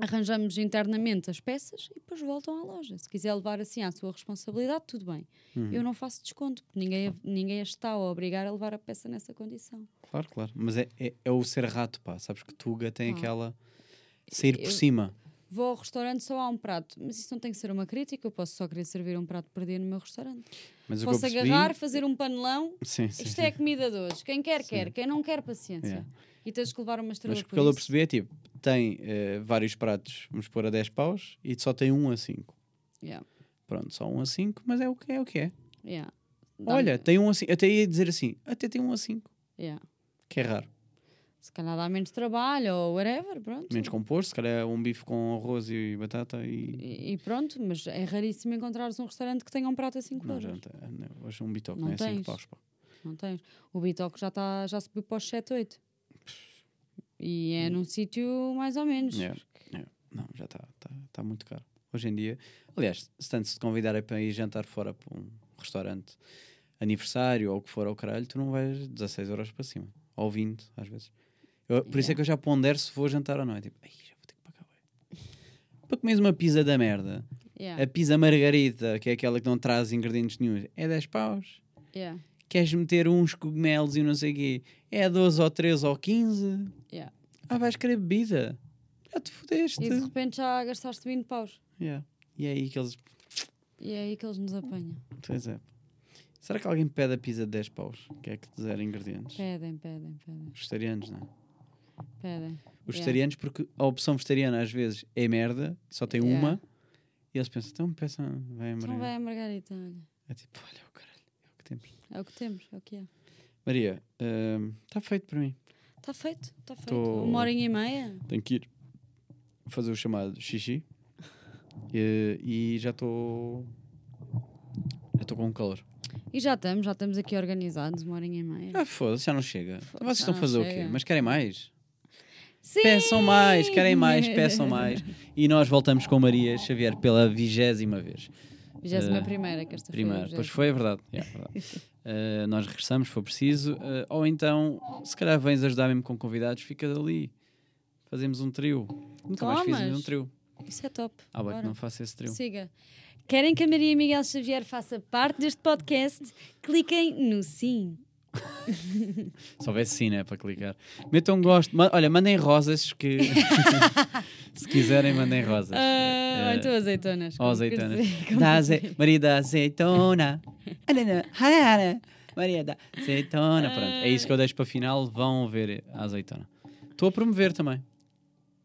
arranjamos internamente as peças e depois voltam à loja. Se quiser levar assim à sua responsabilidade, tudo bem. Uhum. Eu não faço desconto, porque ninguém, ninguém a está a obrigar a levar a peça nessa condição. Claro, claro. Mas é, é, é o ser rato, pá. Sabes que Tuga tem Ah. aquela. Sair por Eu- cima. vou ao restaurante só há um prato. Mas isso não tem que ser uma crítica, eu posso só querer servir um prato por dia no meu restaurante. Mas posso percebi... agarrar, fazer um panelão. Sim, sim, Isto sim. é a comida de hoje. Quem quer, Sim. quer. Quem não quer, paciência. Yeah. E tens que levar uma estrela Mas pelo que eu percebi é tipo, tem eh, vários pratos, vamos pôr a 10 paus, e só tem um a 5. Yeah. Pronto, só um a 5, mas é o que é o que é. Yeah. Olha, tem um a 5, até ia dizer assim, até tem um a 5, Yeah. que é raro. Se calhar dá menos trabalho ou whatever, pronto. Menos composto, se calhar é um bife com arroz e batata e... E, e pronto, mas é raríssimo encontrares um restaurante que tenha um prato a 5 Não, euros. já não tem- não, hoje um bitoque Não não é 5 tens. paus, pá. Não tens. O Bitoque já, tá, já subiu para os 7, 8. E é num sítio mais ou menos. Yeah, yeah. Não, já está tá, tá muito caro. Hoje em dia, aliás, se tanto se te convidarem para ir jantar fora para um restaurante, aniversário ou o que for ao caralho, tu não vais 16 euros para cima. Ou 20, às vezes. Eu- por isso é que eu já pondero se vou jantar ou não. É tipo, "Ai, já vou ter que pagar. bué." Para comeres uma pizza da merda, Yeah, a pizza margarita, que é aquela que não traz ingredientes nenhum, é 10 paus. yeah, Queres meter uns cogumelos e não sei o quê, é 12 ou 13 ou 15. yeah. Ah, vais querer bebida. Já te fodeste. E de repente já gastaste 20 paus. Yeah. E é aí que eles. E é aí que eles nos apanham. Pois é. Será que alguém pede a pizza de 10 paus? Que é que te zero ingredientes? Pedem, pedem, pedem. Os vegetarianos, não é? pedem. Os Yeah. vegetarianos, porque a opção vegetariana às vezes é merda, só tem Yeah. uma, e eles pensam, então peçam, vai a Então Maria. vai a Margarita, olha. É tipo, olha o caralho, é o que temos. É o que temos, é o que é. Maria, está feito para mim. Está feito, está feito. Tô- Uma horinha e meia. Tenho que ir fazer o chamado xixi e, e já estou. Já estou com calor. E já estamos, já estamos aqui organizados, uma horinha e meia. Ah, foda-se, já não chega. Foda-se, Vocês estão a fazer o quê? chega. Mas querem mais? Sim! Peçam mais, querem mais, peçam mais. E nós voltamos com Maria Xavier pela vigésima vez. Vigésima Eh, primeira, que esta Primeiro, foi pois foi, é verdade. Yeah, verdade. Eh, nós regressamos, se for preciso. Eh, ou então, se calhar vens ajudar mesmo com convidados, fica ali. Fazemos um trio. Nunca mais fizemos um trio. Isso é top. Ah, bem, não faço esse trio. Siga. Querem que a Maria Miguel Xavier faça parte deste podcast? Cliquem no sim. Se houvesse sim, né? Para clicar. Metam um gosto. Ma- olha, mandem rosas que. se quiserem, mandem rosas. Ah, Eh, então azeitonas. Azeitonas. Da aze... Maria da azeitona. Arana, arana. Maria da azeitona. Pronto, é isso que eu deixo para final. Vão ver a azeitona. Estou a promover também.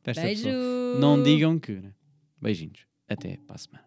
Para esta Beijo. pessoa. Não digam que. né? Beijinhos. Até para a semana.